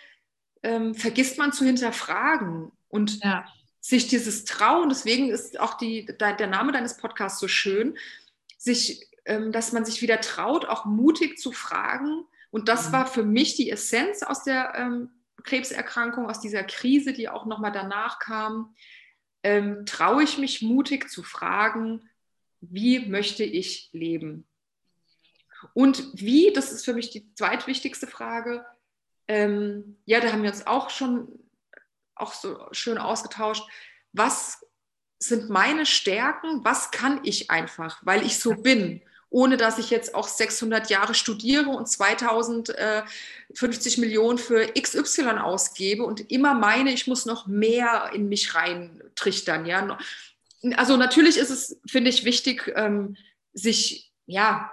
ähm, vergisst man zu hinterfragen und ja. sich dieses Trauen, deswegen ist auch die, der Name deines Podcasts so schön, sich, ähm, dass man sich wieder traut, auch mutig zu fragen. Und das mhm. war für mich die Essenz aus der ähm, Krebserkrankung, aus dieser Krise, die auch nochmal danach kam. Ähm, traue ich mich mutig zu fragen, wie möchte ich leben? Und wie, das ist für mich die zweitwichtigste Frage, ähm, ja, da haben wir uns auch schon auch so schön ausgetauscht, was sind meine Stärken, was kann ich einfach, weil ich so bin, ohne dass ich jetzt auch 600 Jahre studiere und 2050 Millionen für XY ausgebe und immer meine, ich muss noch mehr in mich reintrichtern. Ja? Also natürlich ist es, finde ich, wichtig, ähm, sich ja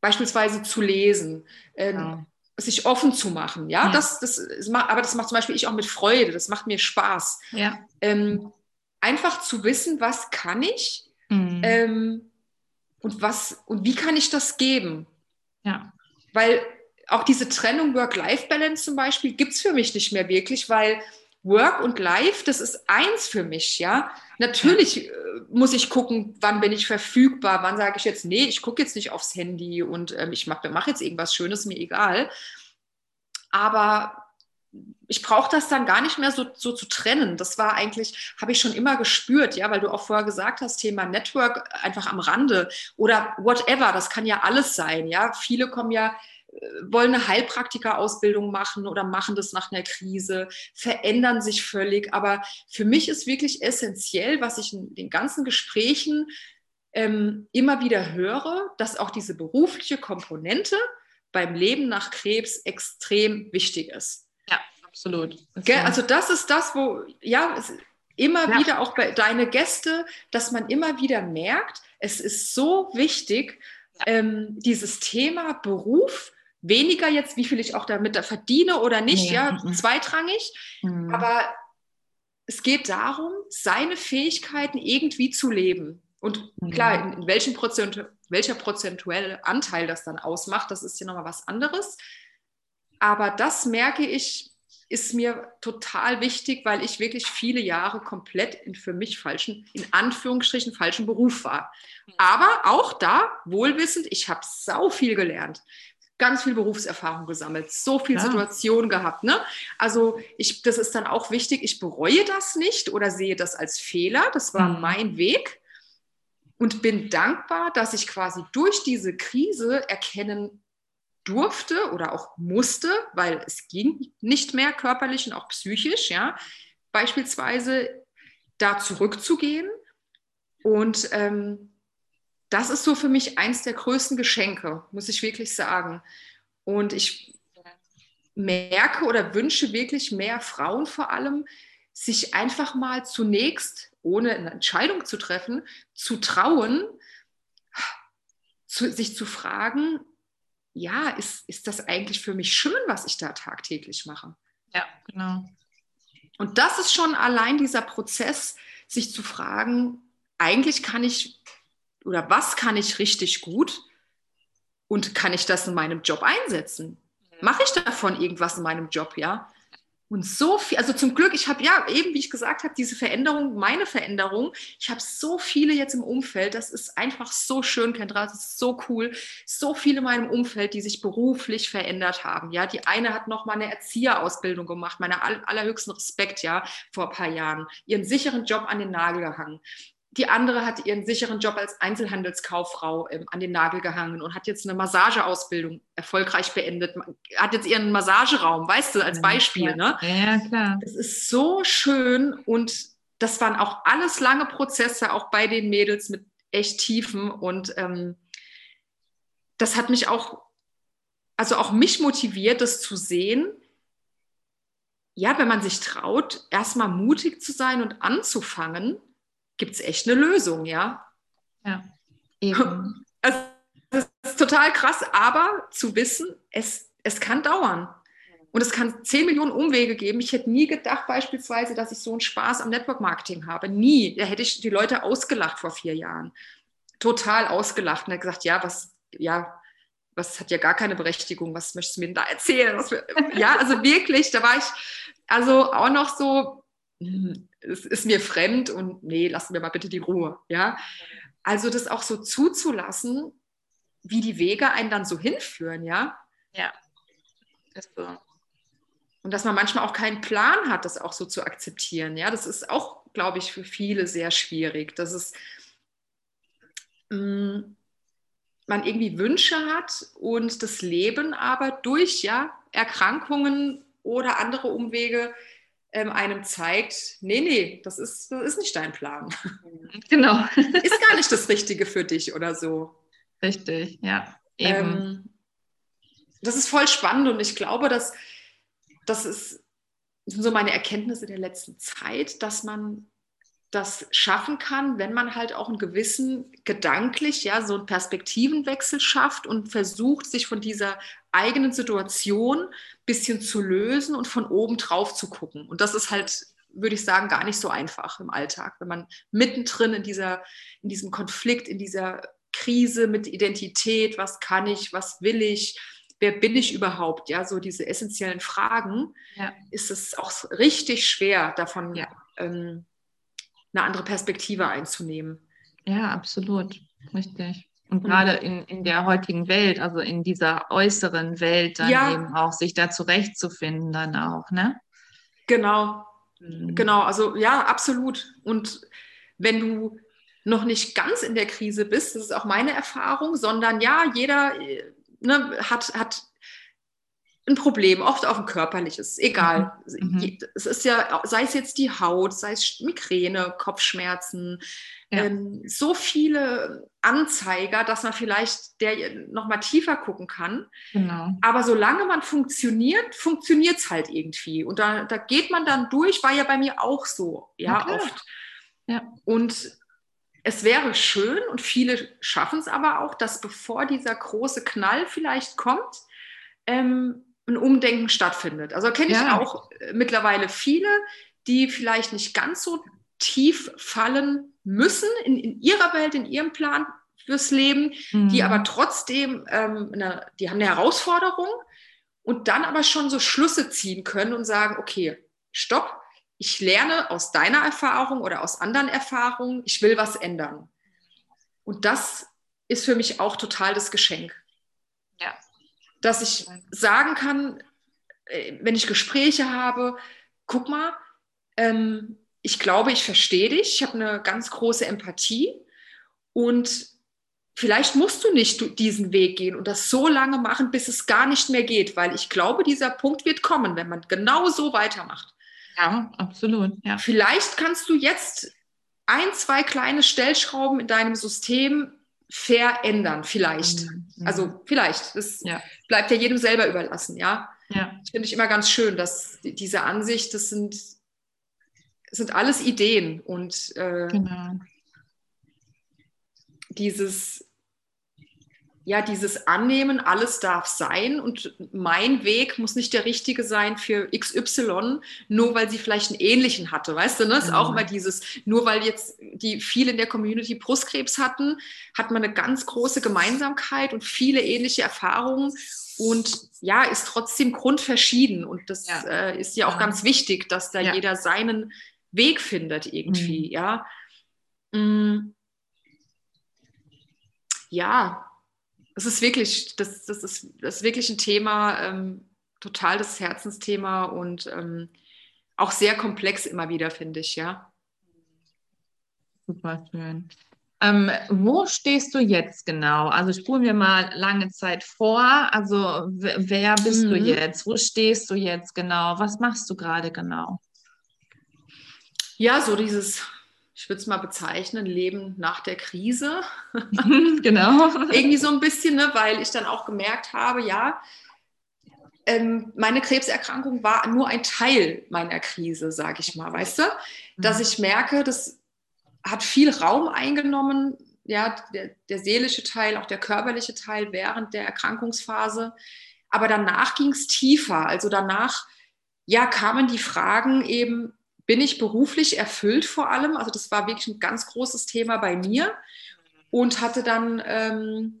beispielsweise zu lesen, äh, ja. sich offen zu machen. Ja, ja. Das, das, das, aber das macht zum Beispiel ich auch mit Freude, das macht mir Spaß. Ja. Ähm, einfach zu wissen, was kann ich mhm. ähm, und, was, und wie kann ich das geben. Ja. Weil auch diese Trennung Work-Life-Balance zum Beispiel gibt es für mich nicht mehr wirklich, weil Work und Life, das ist eins für mich, ja. Natürlich äh, muss ich gucken, wann bin ich verfügbar, wann sage ich jetzt, nee, ich gucke jetzt nicht aufs Handy und ähm, ich mache mach jetzt irgendwas Schönes, mir egal. Aber ich brauche das dann gar nicht mehr so, so zu trennen. Das war eigentlich, habe ich schon immer gespürt, ja, weil du auch vorher gesagt hast, Thema Network einfach am Rande oder whatever, das kann ja alles sein, ja. Viele kommen ja wollen eine Heilpraktika-Ausbildung machen oder machen das nach einer Krise, verändern sich völlig. Aber für mich ist wirklich essentiell, was ich in den ganzen Gesprächen ähm, immer wieder höre, dass auch diese berufliche Komponente beim Leben nach Krebs extrem wichtig ist. Ja, absolut. Das also das ist das, wo, ja, immer ja. wieder auch bei deine Gäste, dass man immer wieder merkt, es ist so wichtig, ähm, dieses Thema Beruf weniger jetzt, wie viel ich auch damit verdiene oder nicht, nee. ja, mhm. zweitrangig. Mhm. Aber es geht darum, seine Fähigkeiten irgendwie zu leben. Und mhm. klar, in, in welchem Prozent, welcher prozentuelle Anteil das dann ausmacht, das ist ja nochmal was anderes. Aber das merke ich, ist mir total wichtig, weil ich wirklich viele Jahre komplett in für mich falschen, in Anführungsstrichen falschen Beruf war. Aber auch da, wohlwissend, ich habe sau viel gelernt ganz viel Berufserfahrung gesammelt, so viel ja. Situationen gehabt. Ne? Also ich, das ist dann auch wichtig, ich bereue das nicht oder sehe das als Fehler. Das war mhm. mein Weg und bin dankbar, dass ich quasi durch diese Krise erkennen durfte oder auch musste, weil es ging nicht mehr körperlich und auch psychisch, ja, beispielsweise da zurückzugehen. Und ähm, das ist so für mich eins der größten Geschenke, muss ich wirklich sagen. Und ich merke oder wünsche wirklich mehr Frauen vor allem, sich einfach mal zunächst, ohne eine Entscheidung zu treffen, zu trauen, zu, sich zu fragen, ja, ist, ist das eigentlich für mich schön, was ich da tagtäglich mache? Ja, genau. Und das ist schon allein dieser Prozess, sich zu fragen, eigentlich kann ich oder was kann ich richtig gut und kann ich das in meinem Job einsetzen? Mache ich davon irgendwas in meinem Job, ja? Und so viel, also zum Glück, ich habe ja eben, wie ich gesagt habe, diese Veränderung, meine Veränderung, ich habe so viele jetzt im Umfeld, das ist einfach so schön, Kendra, das ist so cool, so viele in meinem Umfeld, die sich beruflich verändert haben, ja, die eine hat noch mal eine Erzieherausbildung gemacht, meiner allerhöchsten Respekt, ja, vor ein paar Jahren, ihren sicheren Job an den Nagel gehangen, die andere hat ihren sicheren Job als Einzelhandelskauffrau ähm, an den Nagel gehangen und hat jetzt eine Massageausbildung erfolgreich beendet, hat jetzt ihren Massageraum, weißt du, als Beispiel. Ne? Ja, klar. Das ist so schön und das waren auch alles lange Prozesse, auch bei den Mädels mit echt Tiefen und ähm, das hat mich auch, also auch mich motiviert, das zu sehen, ja, wenn man sich traut, erstmal mutig zu sein und anzufangen, gibt es echt eine Lösung, ja. Ja, <laughs> eben. Also, das ist total krass, aber zu wissen, es, es kann dauern. Und es kann 10 Millionen Umwege geben. Ich hätte nie gedacht, beispielsweise, dass ich so einen Spaß am Network Marketing habe. Nie. Da hätte ich die Leute ausgelacht vor vier Jahren. Total ausgelacht und hat gesagt, ja, was, ja, was hat ja gar keine Berechtigung, was möchtest du mir denn da erzählen? Wir, ja, also wirklich, da war ich also auch noch so, hm, es ist mir fremd und nee, lassen wir mal bitte die Ruhe. Ja? Also das auch so zuzulassen, wie die Wege einen dann so hinführen, ja. Ja. Ist so. Und dass man manchmal auch keinen Plan hat, das auch so zu akzeptieren. Ja, das ist auch, glaube ich, für viele sehr schwierig. Dass es mh, mm, man irgendwie Wünsche hat und das Leben aber durch ja, Erkrankungen oder andere Umwege ähm, einem zeigt, nee, nee, das ist, das ist nicht dein Plan. Genau. <laughs> ist gar nicht das Richtige für dich oder so. Richtig, ja. Eben. Ähm, das ist voll spannend und ich glaube, dass das ist so meine Erkenntnisse der letzten Zeit, dass man das schaffen kann, wenn man halt auch einen gewissen gedanklich, ja, so einen Perspektivenwechsel schafft und versucht, sich von dieser eigenen Situation ein bisschen zu lösen und von oben drauf zu gucken. Und das ist halt, würde ich sagen, gar nicht so einfach im Alltag, wenn man mittendrin in, dieser, in diesem Konflikt, in dieser Krise mit Identität, was kann ich, was will ich, wer bin ich überhaupt, ja, so diese essentiellen Fragen, ja. ist es auch richtig schwer, davon ja. ähm, eine andere Perspektive einzunehmen. Ja, absolut. Richtig. Und gerade in, in der heutigen Welt, also in dieser äußeren Welt, dann ja. eben auch sich da zurechtzufinden, dann auch, ne? Genau. Mhm. Genau, also ja, absolut. Und wenn du noch nicht ganz in der Krise bist, das ist auch meine Erfahrung, sondern ja, jeder äh, ne, hat, hat ein Problem, oft auch ein körperliches, egal. Mhm. mhm. Es ist ja, sei es jetzt die Haut, sei es Migräne, Kopfschmerzen, ja. ähm, so viele Anzeiger, dass man vielleicht der noch mal tiefer gucken kann. Genau. Aber solange man funktioniert, funktioniert es halt irgendwie. Und da, da geht man dann durch, war ja bei mir auch so, ja, oft. Ja. Und es wäre schön und viele schaffen es aber auch, dass bevor dieser große Knall vielleicht kommt, ähm, ein Umdenken stattfindet. Also kenne ich ja. auch äh, mittlerweile viele, die vielleicht nicht ganz so tief fallen müssen in, in ihrer Welt, in ihrem Plan fürs Leben, mhm. die aber trotzdem, ähm, eine, die haben eine Herausforderung und dann aber schon so Schlüsse ziehen können und sagen, okay, stopp, ich lerne aus deiner Erfahrung oder aus anderen Erfahrungen, ich will was ändern. Und das ist für mich auch total das Geschenk. Dass ich sagen kann, äh, wenn ich Gespräche habe, guck mal, ähm, ich glaube, ich verstehe dich, ich habe eine ganz große Empathie und vielleicht musst du nicht diesen Weg gehen und das so lange machen, bis es gar nicht mehr geht, weil ich glaube, dieser Punkt wird kommen, wenn man genau so weitermacht. Ja, absolut. Ja. Vielleicht kannst du jetzt ein, zwei kleine Stellschrauben in deinem System verändern, vielleicht. Mhm. Also vielleicht. Das ja. bleibt ja jedem selber überlassen, ja. Ja. Das finde ich immer ganz schön, dass diese Ansicht, das sind, sind alles Ideen und äh, genau. dieses ja, dieses Annehmen, alles darf sein und mein Weg muss nicht der richtige sein für XY, nur weil sie vielleicht einen ähnlichen hatte, weißt du, ne? Das ist auch immer dieses, nur weil jetzt die viele in der Community Brustkrebs hatten, hat man eine ganz große Gemeinsamkeit und viele ähnliche Erfahrungen und ja, ist trotzdem grundverschieden und das ja. Äh, ist ja auch ja. ganz wichtig, dass da ja. jeder seinen Weg findet irgendwie, mhm. ja. Mm. Ja, das ist wirklich, das, das, ist, das ist wirklich ein Thema, ähm, total das Herzensthema und ähm, auch sehr komplex immer wieder, finde ich, ja. Super schön. Ähm, wo stehst du jetzt genau? Also spulen wir mal lange Zeit vor. Also wer bist mhm. du jetzt? Wo stehst du jetzt genau? Was machst du gerade genau? Ja, so dieses ich würde es mal bezeichnen, Leben nach der Krise. <laughs> genau. <laughs> Irgendwie so ein bisschen, ne, weil ich dann auch gemerkt habe, ja, ähm, meine Krebserkrankung war nur ein Teil meiner Krise, sage ich mal, weißt du? Dass mhm. ich merke, das hat viel Raum eingenommen, ja, der, der seelische Teil, auch der körperliche Teil während der Erkrankungsphase. Aber danach ging es tiefer. Also danach, ja, kamen die Fragen eben, bin ich beruflich erfüllt vor allem. Also das war wirklich ein ganz großes Thema bei mir und hatte dann ähm,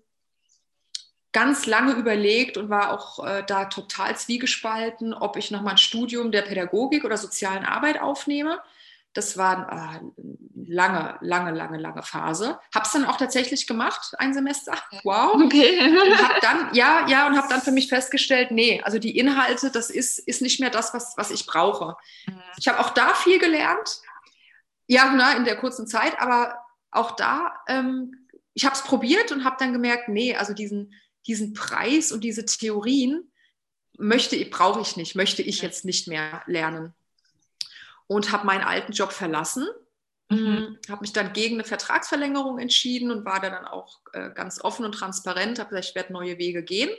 ganz lange überlegt und war auch äh, da total zwiegespalten, ob ich nochmal ein Studium der Pädagogik oder sozialen Arbeit aufnehme. Das war eine äh, lange, lange, lange, lange Phase. Habe es dann auch tatsächlich gemacht, ein Semester. Wow. Okay. Und habe dann, ja, ja, und habe dann für mich festgestellt, nee, also die Inhalte, das ist, ist nicht mehr das, was, was ich brauche. Mhm. Ich habe auch da viel gelernt. Ja, na, in der kurzen Zeit, aber auch da, ähm, ich habe es probiert und habe dann gemerkt, nee, also diesen, diesen Preis und diese Theorien möchte, brauche ich nicht, möchte ich jetzt nicht mehr lernen und habe meinen alten Job verlassen. Mhm. Habe mich dann gegen eine Vertragsverlängerung entschieden und war da dann auch äh, ganz offen und transparent, habe gesagt, ich werde neue Wege gehen.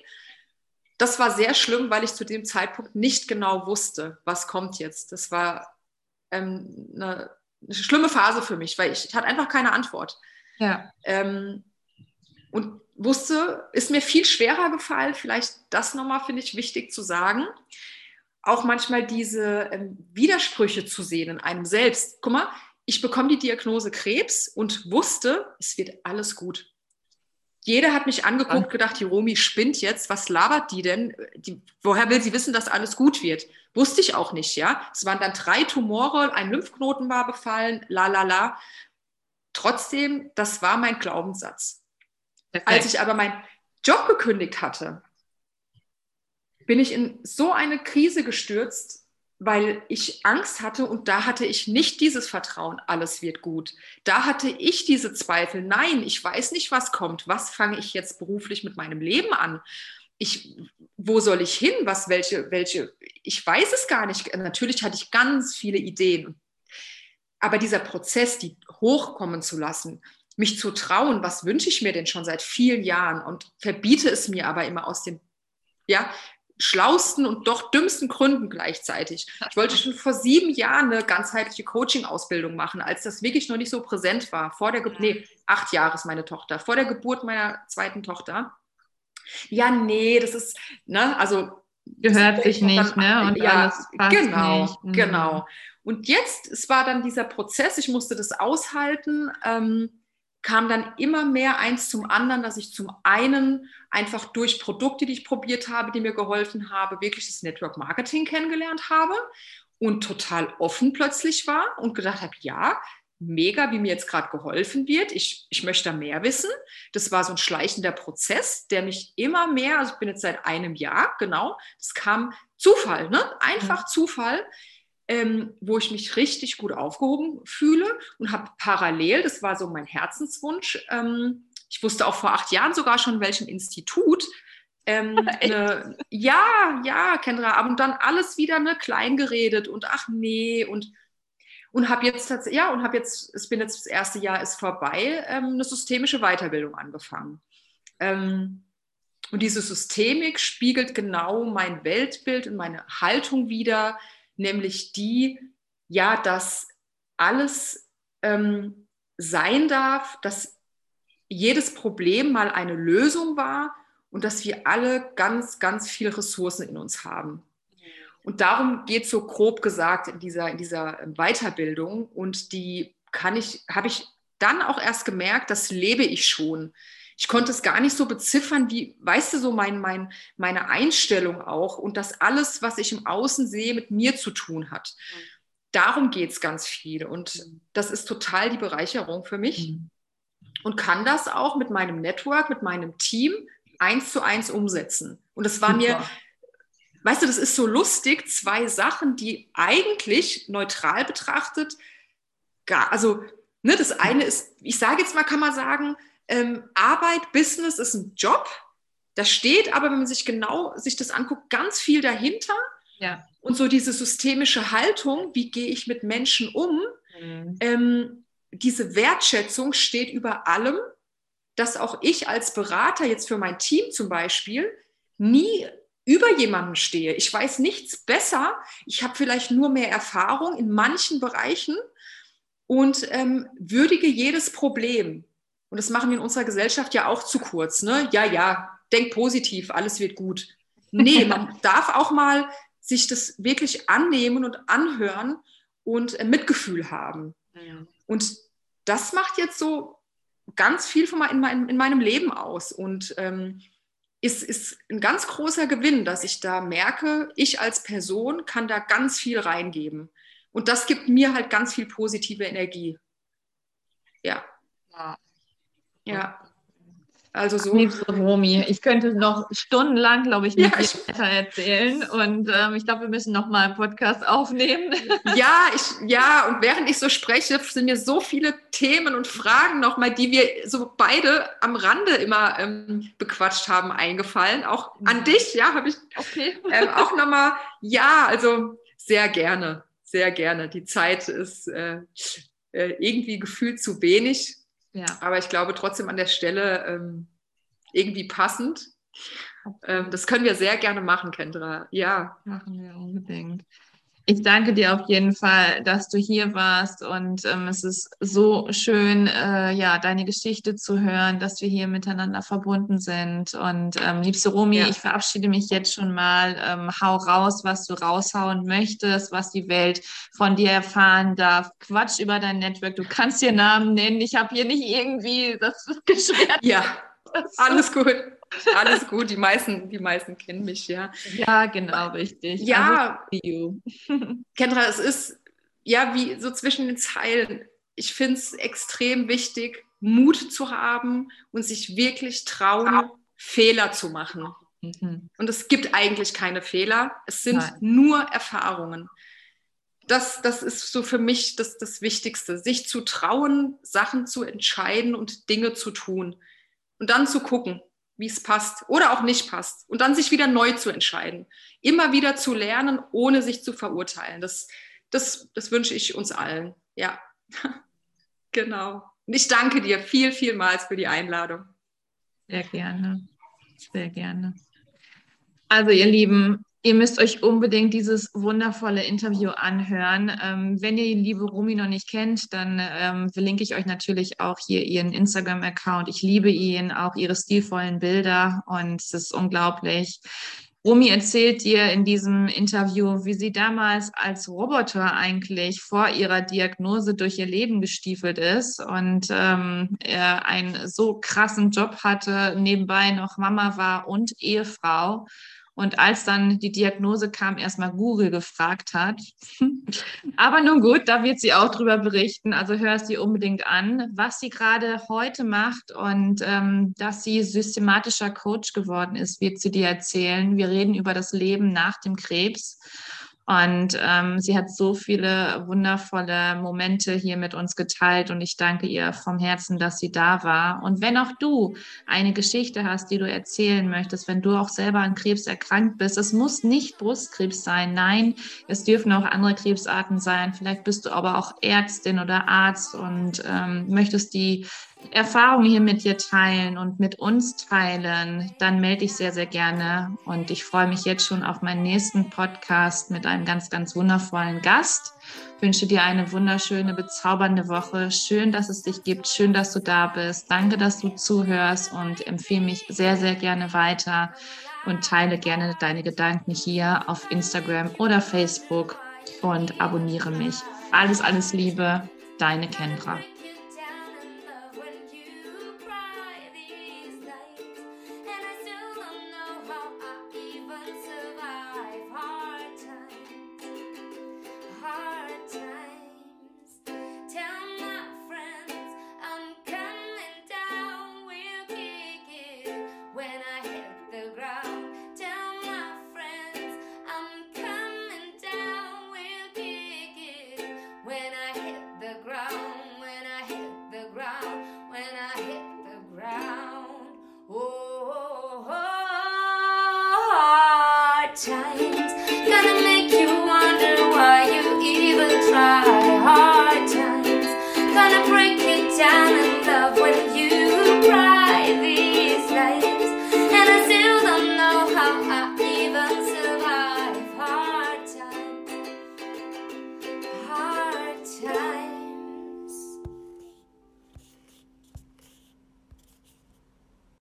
Das war sehr schlimm, weil ich zu dem Zeitpunkt nicht genau wusste, was kommt jetzt. Das war ähm, eine, eine, schlimme Phase für mich, weil ich, ich hatte einfach keine Antwort. Ja. Ähm, und wusste, ist mir viel schwerer gefallen, vielleicht das nochmal finde ich wichtig zu sagen, auch manchmal diese ähm, Widersprüche zu sehen in einem selbst. Guck mal, ich bekomme die Diagnose Krebs und wusste, es wird alles gut. Jeder hat mich angeguckt, gedacht, die Romi spinnt jetzt. Was labert die denn? Die, woher will sie wissen, dass alles gut wird? Wusste ich auch nicht, ja. Es waren dann drei Tumore, ein Lymphknoten war befallen, la la la. Trotzdem, das war mein Glaubenssatz. Perfekt. Als ich aber meinen Job gekündigt hatte, bin ich in so eine Krise gestürzt, weil ich Angst hatte und da hatte ich nicht dieses Vertrauen, alles wird gut. Da hatte ich diese Zweifel, nein, ich weiß nicht, was kommt. Was fange ich jetzt beruflich mit meinem Leben an? Ich, wo soll ich hin? Was, welche, welche? Ich weiß es gar nicht. Natürlich hatte ich ganz viele Ideen. Aber dieser Prozess, die hochkommen zu lassen, mich zu trauen, was wünsche ich mir denn schon seit vielen Jahren und verbiete es mir aber immer aus dem, ja, schlausten und doch dümmsten Gründen gleichzeitig. Ich wollte schon vor sieben Jahren eine ganzheitliche Coaching-Ausbildung machen, als das wirklich noch nicht so präsent war. Vor der Geburt, nee, acht Jahre ist meine Tochter, vor der Geburt meiner zweiten Tochter. Ja, nee, das ist, ne, also. Gehört sich nicht, ne? Und ja, genau, nicht. Mhm. genau. Und jetzt, es war dann dieser Prozess, ich musste das aushalten. Ähm, kam dann immer mehr eins zum anderen, dass ich zum einen einfach durch Produkte, die ich probiert habe, die mir geholfen haben, wirklich das Network Marketing kennengelernt habe und total offen plötzlich war und gedacht habe, ja, mega, wie mir jetzt gerade geholfen wird. Ich, ich möchte da mehr wissen. Das war so ein schleichender Prozess, der mich immer mehr, also ich bin jetzt seit einem Jahr, genau, das kam Zufall, ne? einfach mhm. Zufall, ähm, wo ich mich richtig gut aufgehoben fühle und habe parallel, das war so mein Herzenswunsch, ähm, ich wusste auch vor acht Jahren sogar schon, welchem Institut, ähm, <laughs> eine, ja, ja, Kendra, und dann alles wieder ne, klein geredet und ach nee und und habe jetzt ja und habe jetzt, es bin jetzt das erste Jahr ist vorbei, ähm, eine systemische Weiterbildung angefangen. Ähm, und diese Systemik spiegelt genau mein Weltbild und meine Haltung wider, nämlich die, ja, dass alles ähm, sein darf, dass jedes Problem mal eine Lösung war und dass wir alle ganz, ganz viele Ressourcen in uns haben. Und darum geht es so grob gesagt in dieser, in dieser Weiterbildung. Und die kann ich, habe ich dann auch erst gemerkt, das lebe ich schon. Ich konnte es gar nicht so beziffern, wie, weißt du, so mein, mein, meine Einstellung auch und das alles, was ich im Außen sehe, mit mir zu tun hat. Mhm. Darum geht es ganz viel. Und mhm. das ist total die Bereicherung für mich. Mhm. Und kann das auch mit meinem Network, mit meinem Team eins zu eins umsetzen. Und es war Super. mir weißt du, das ist so lustig, zwei Sachen, die eigentlich neutral betrachtet, gar, also ne, das eine ist, ich sage jetzt mal, kann man sagen, ähm, Arbeit, Business ist ein Job. Da steht aber, wenn man sich genau sich das anguckt, ganz viel dahinter. Ja. Und so diese systemische Haltung, wie gehe ich mit Menschen um, mhm. ähm, diese Wertschätzung steht über allem, dass auch ich als Berater jetzt für mein Team zum Beispiel nie über jemanden stehe. Ich weiß nichts besser. Ich habe vielleicht nur mehr Erfahrung in manchen Bereichen und ähm, würdige jedes Problem. Und das machen wir in unserer Gesellschaft ja auch zu kurz. Ne? Ja, ja, denk positiv, alles wird gut. Nee, man <laughs> darf auch mal sich das wirklich annehmen und anhören und Mitgefühl haben. Ja. Und das macht jetzt so ganz viel von mein, in, mein, in meinem Leben aus. Und ähm, ist, ist ein ganz großer Gewinn, dass ich da merke, ich als Person kann da ganz viel reingeben. Und das gibt mir halt ganz viel positive Energie. Ja. Ja. Ja. Also so. Liebste Romy, ich könnte noch stundenlang, glaube ich, mit ja, dir weiter erzählen. Und ähm, ich glaube, wir müssen noch mal einen Podcast aufnehmen. <laughs> Ja, ich, ja, und während ich so spreche, sind mir so viele Themen und Fragen noch mal, die wir so beide am Rande immer ähm, bequatscht haben, eingefallen. Auch an dich, ja, habe ich okay. ähm, <laughs> auch noch mal. Ja, also sehr gerne, sehr gerne. Die Zeit ist äh, äh irgendwie gefühlt zu wenig. Ja. Aber ich glaube trotzdem an der Stelle ähm, irgendwie passend. Ähm, das können wir sehr gerne machen, Kendra. Ja. Machen wir unbedingt. Ich danke dir auf jeden Fall, dass du hier warst und ähm, es ist so schön, äh, ja, deine Geschichte zu hören, dass wir hier miteinander verbunden sind. Und ähm, liebste Romi, ja. ich verabschiede mich jetzt schon mal. Ähm, hau raus, was du raushauen möchtest, was die Welt von dir erfahren darf. Quatsch über dein Network. Du kannst dir Namen nennen. Ich habe hier nicht irgendwie das <laughs> geschwert. Ja, alles gut. Alles gut, die meisten, die meisten kennen mich, ja. Ja, genau, richtig. Ja, also, <laughs> Kendra, es ist ja wie so zwischen den Zeilen. Ich finde es extrem wichtig, Mut zu haben und sich wirklich trauen. Fehler zu machen. Mhm. Und es gibt eigentlich keine Fehler, es sind Nein. nur Erfahrungen. Das, das ist so für mich das, das Wichtigste, sich zu trauen, Sachen zu entscheiden und Dinge zu tun. Und dann zu gucken, wie es passt oder auch nicht passt und dann sich wieder neu zu entscheiden. Immer wieder zu lernen, ohne sich zu verurteilen. Das, das, das wünsche ich uns allen. Ja, <laughs> genau. Und ich danke dir viel, vielmals für die Einladung. Sehr gerne. Sehr gerne. Also, ihr Lieben, Ihr müsst euch unbedingt dieses wundervolle Interview anhören. Ähm, wenn ihr die liebe Rumi noch nicht kennt, dann ähm, verlinke ich euch natürlich auch hier ihren Instagram-Account. Ich liebe ihn, auch ihre stilvollen Bilder und es ist unglaublich, Romy erzählt dir in diesem Interview, wie sie damals als Roboter eigentlich vor ihrer Diagnose durch ihr Leben gestiefelt ist und ähm, einen so krassen Job hatte, nebenbei noch Mama war und Ehefrau und als dann die Diagnose kam, erstmal Google gefragt hat. Aber nun gut, da wird sie auch drüber berichten. Also hör es dir unbedingt an, was sie gerade heute macht und ähm, dass sie systematischer Coach geworden ist, wird sie dir erzählen. Wir reden über das Leben nach dem Krebs. Und ähm, sie hat so viele wundervolle Momente hier mit uns geteilt und ich danke ihr vom Herzen, dass sie da war. Und wenn auch du eine Geschichte hast, die du erzählen möchtest, wenn du auch selber an Krebs erkrankt bist, es muss nicht Brustkrebs sein. Nein, es dürfen auch andere Krebsarten sein. Vielleicht bist du aber auch Ärztin oder Arzt und ähm, möchtest die Erfahrungen hier mit dir teilen und mit uns teilen, dann melde ich sehr, sehr gerne. Und ich freue mich jetzt schon auf meinen nächsten Podcast mit einem ganz, ganz wundervollen Gast. Ich wünsche dir eine wunderschöne, bezaubernde Woche. Schön, dass es dich gibt. Schön, dass du da bist. Danke, dass du zuhörst und empfehle mich sehr, sehr gerne weiter und teile gerne deine Gedanken hier auf Instagram oder Facebook und abonniere mich. Alles, alles Liebe, deine Kendra.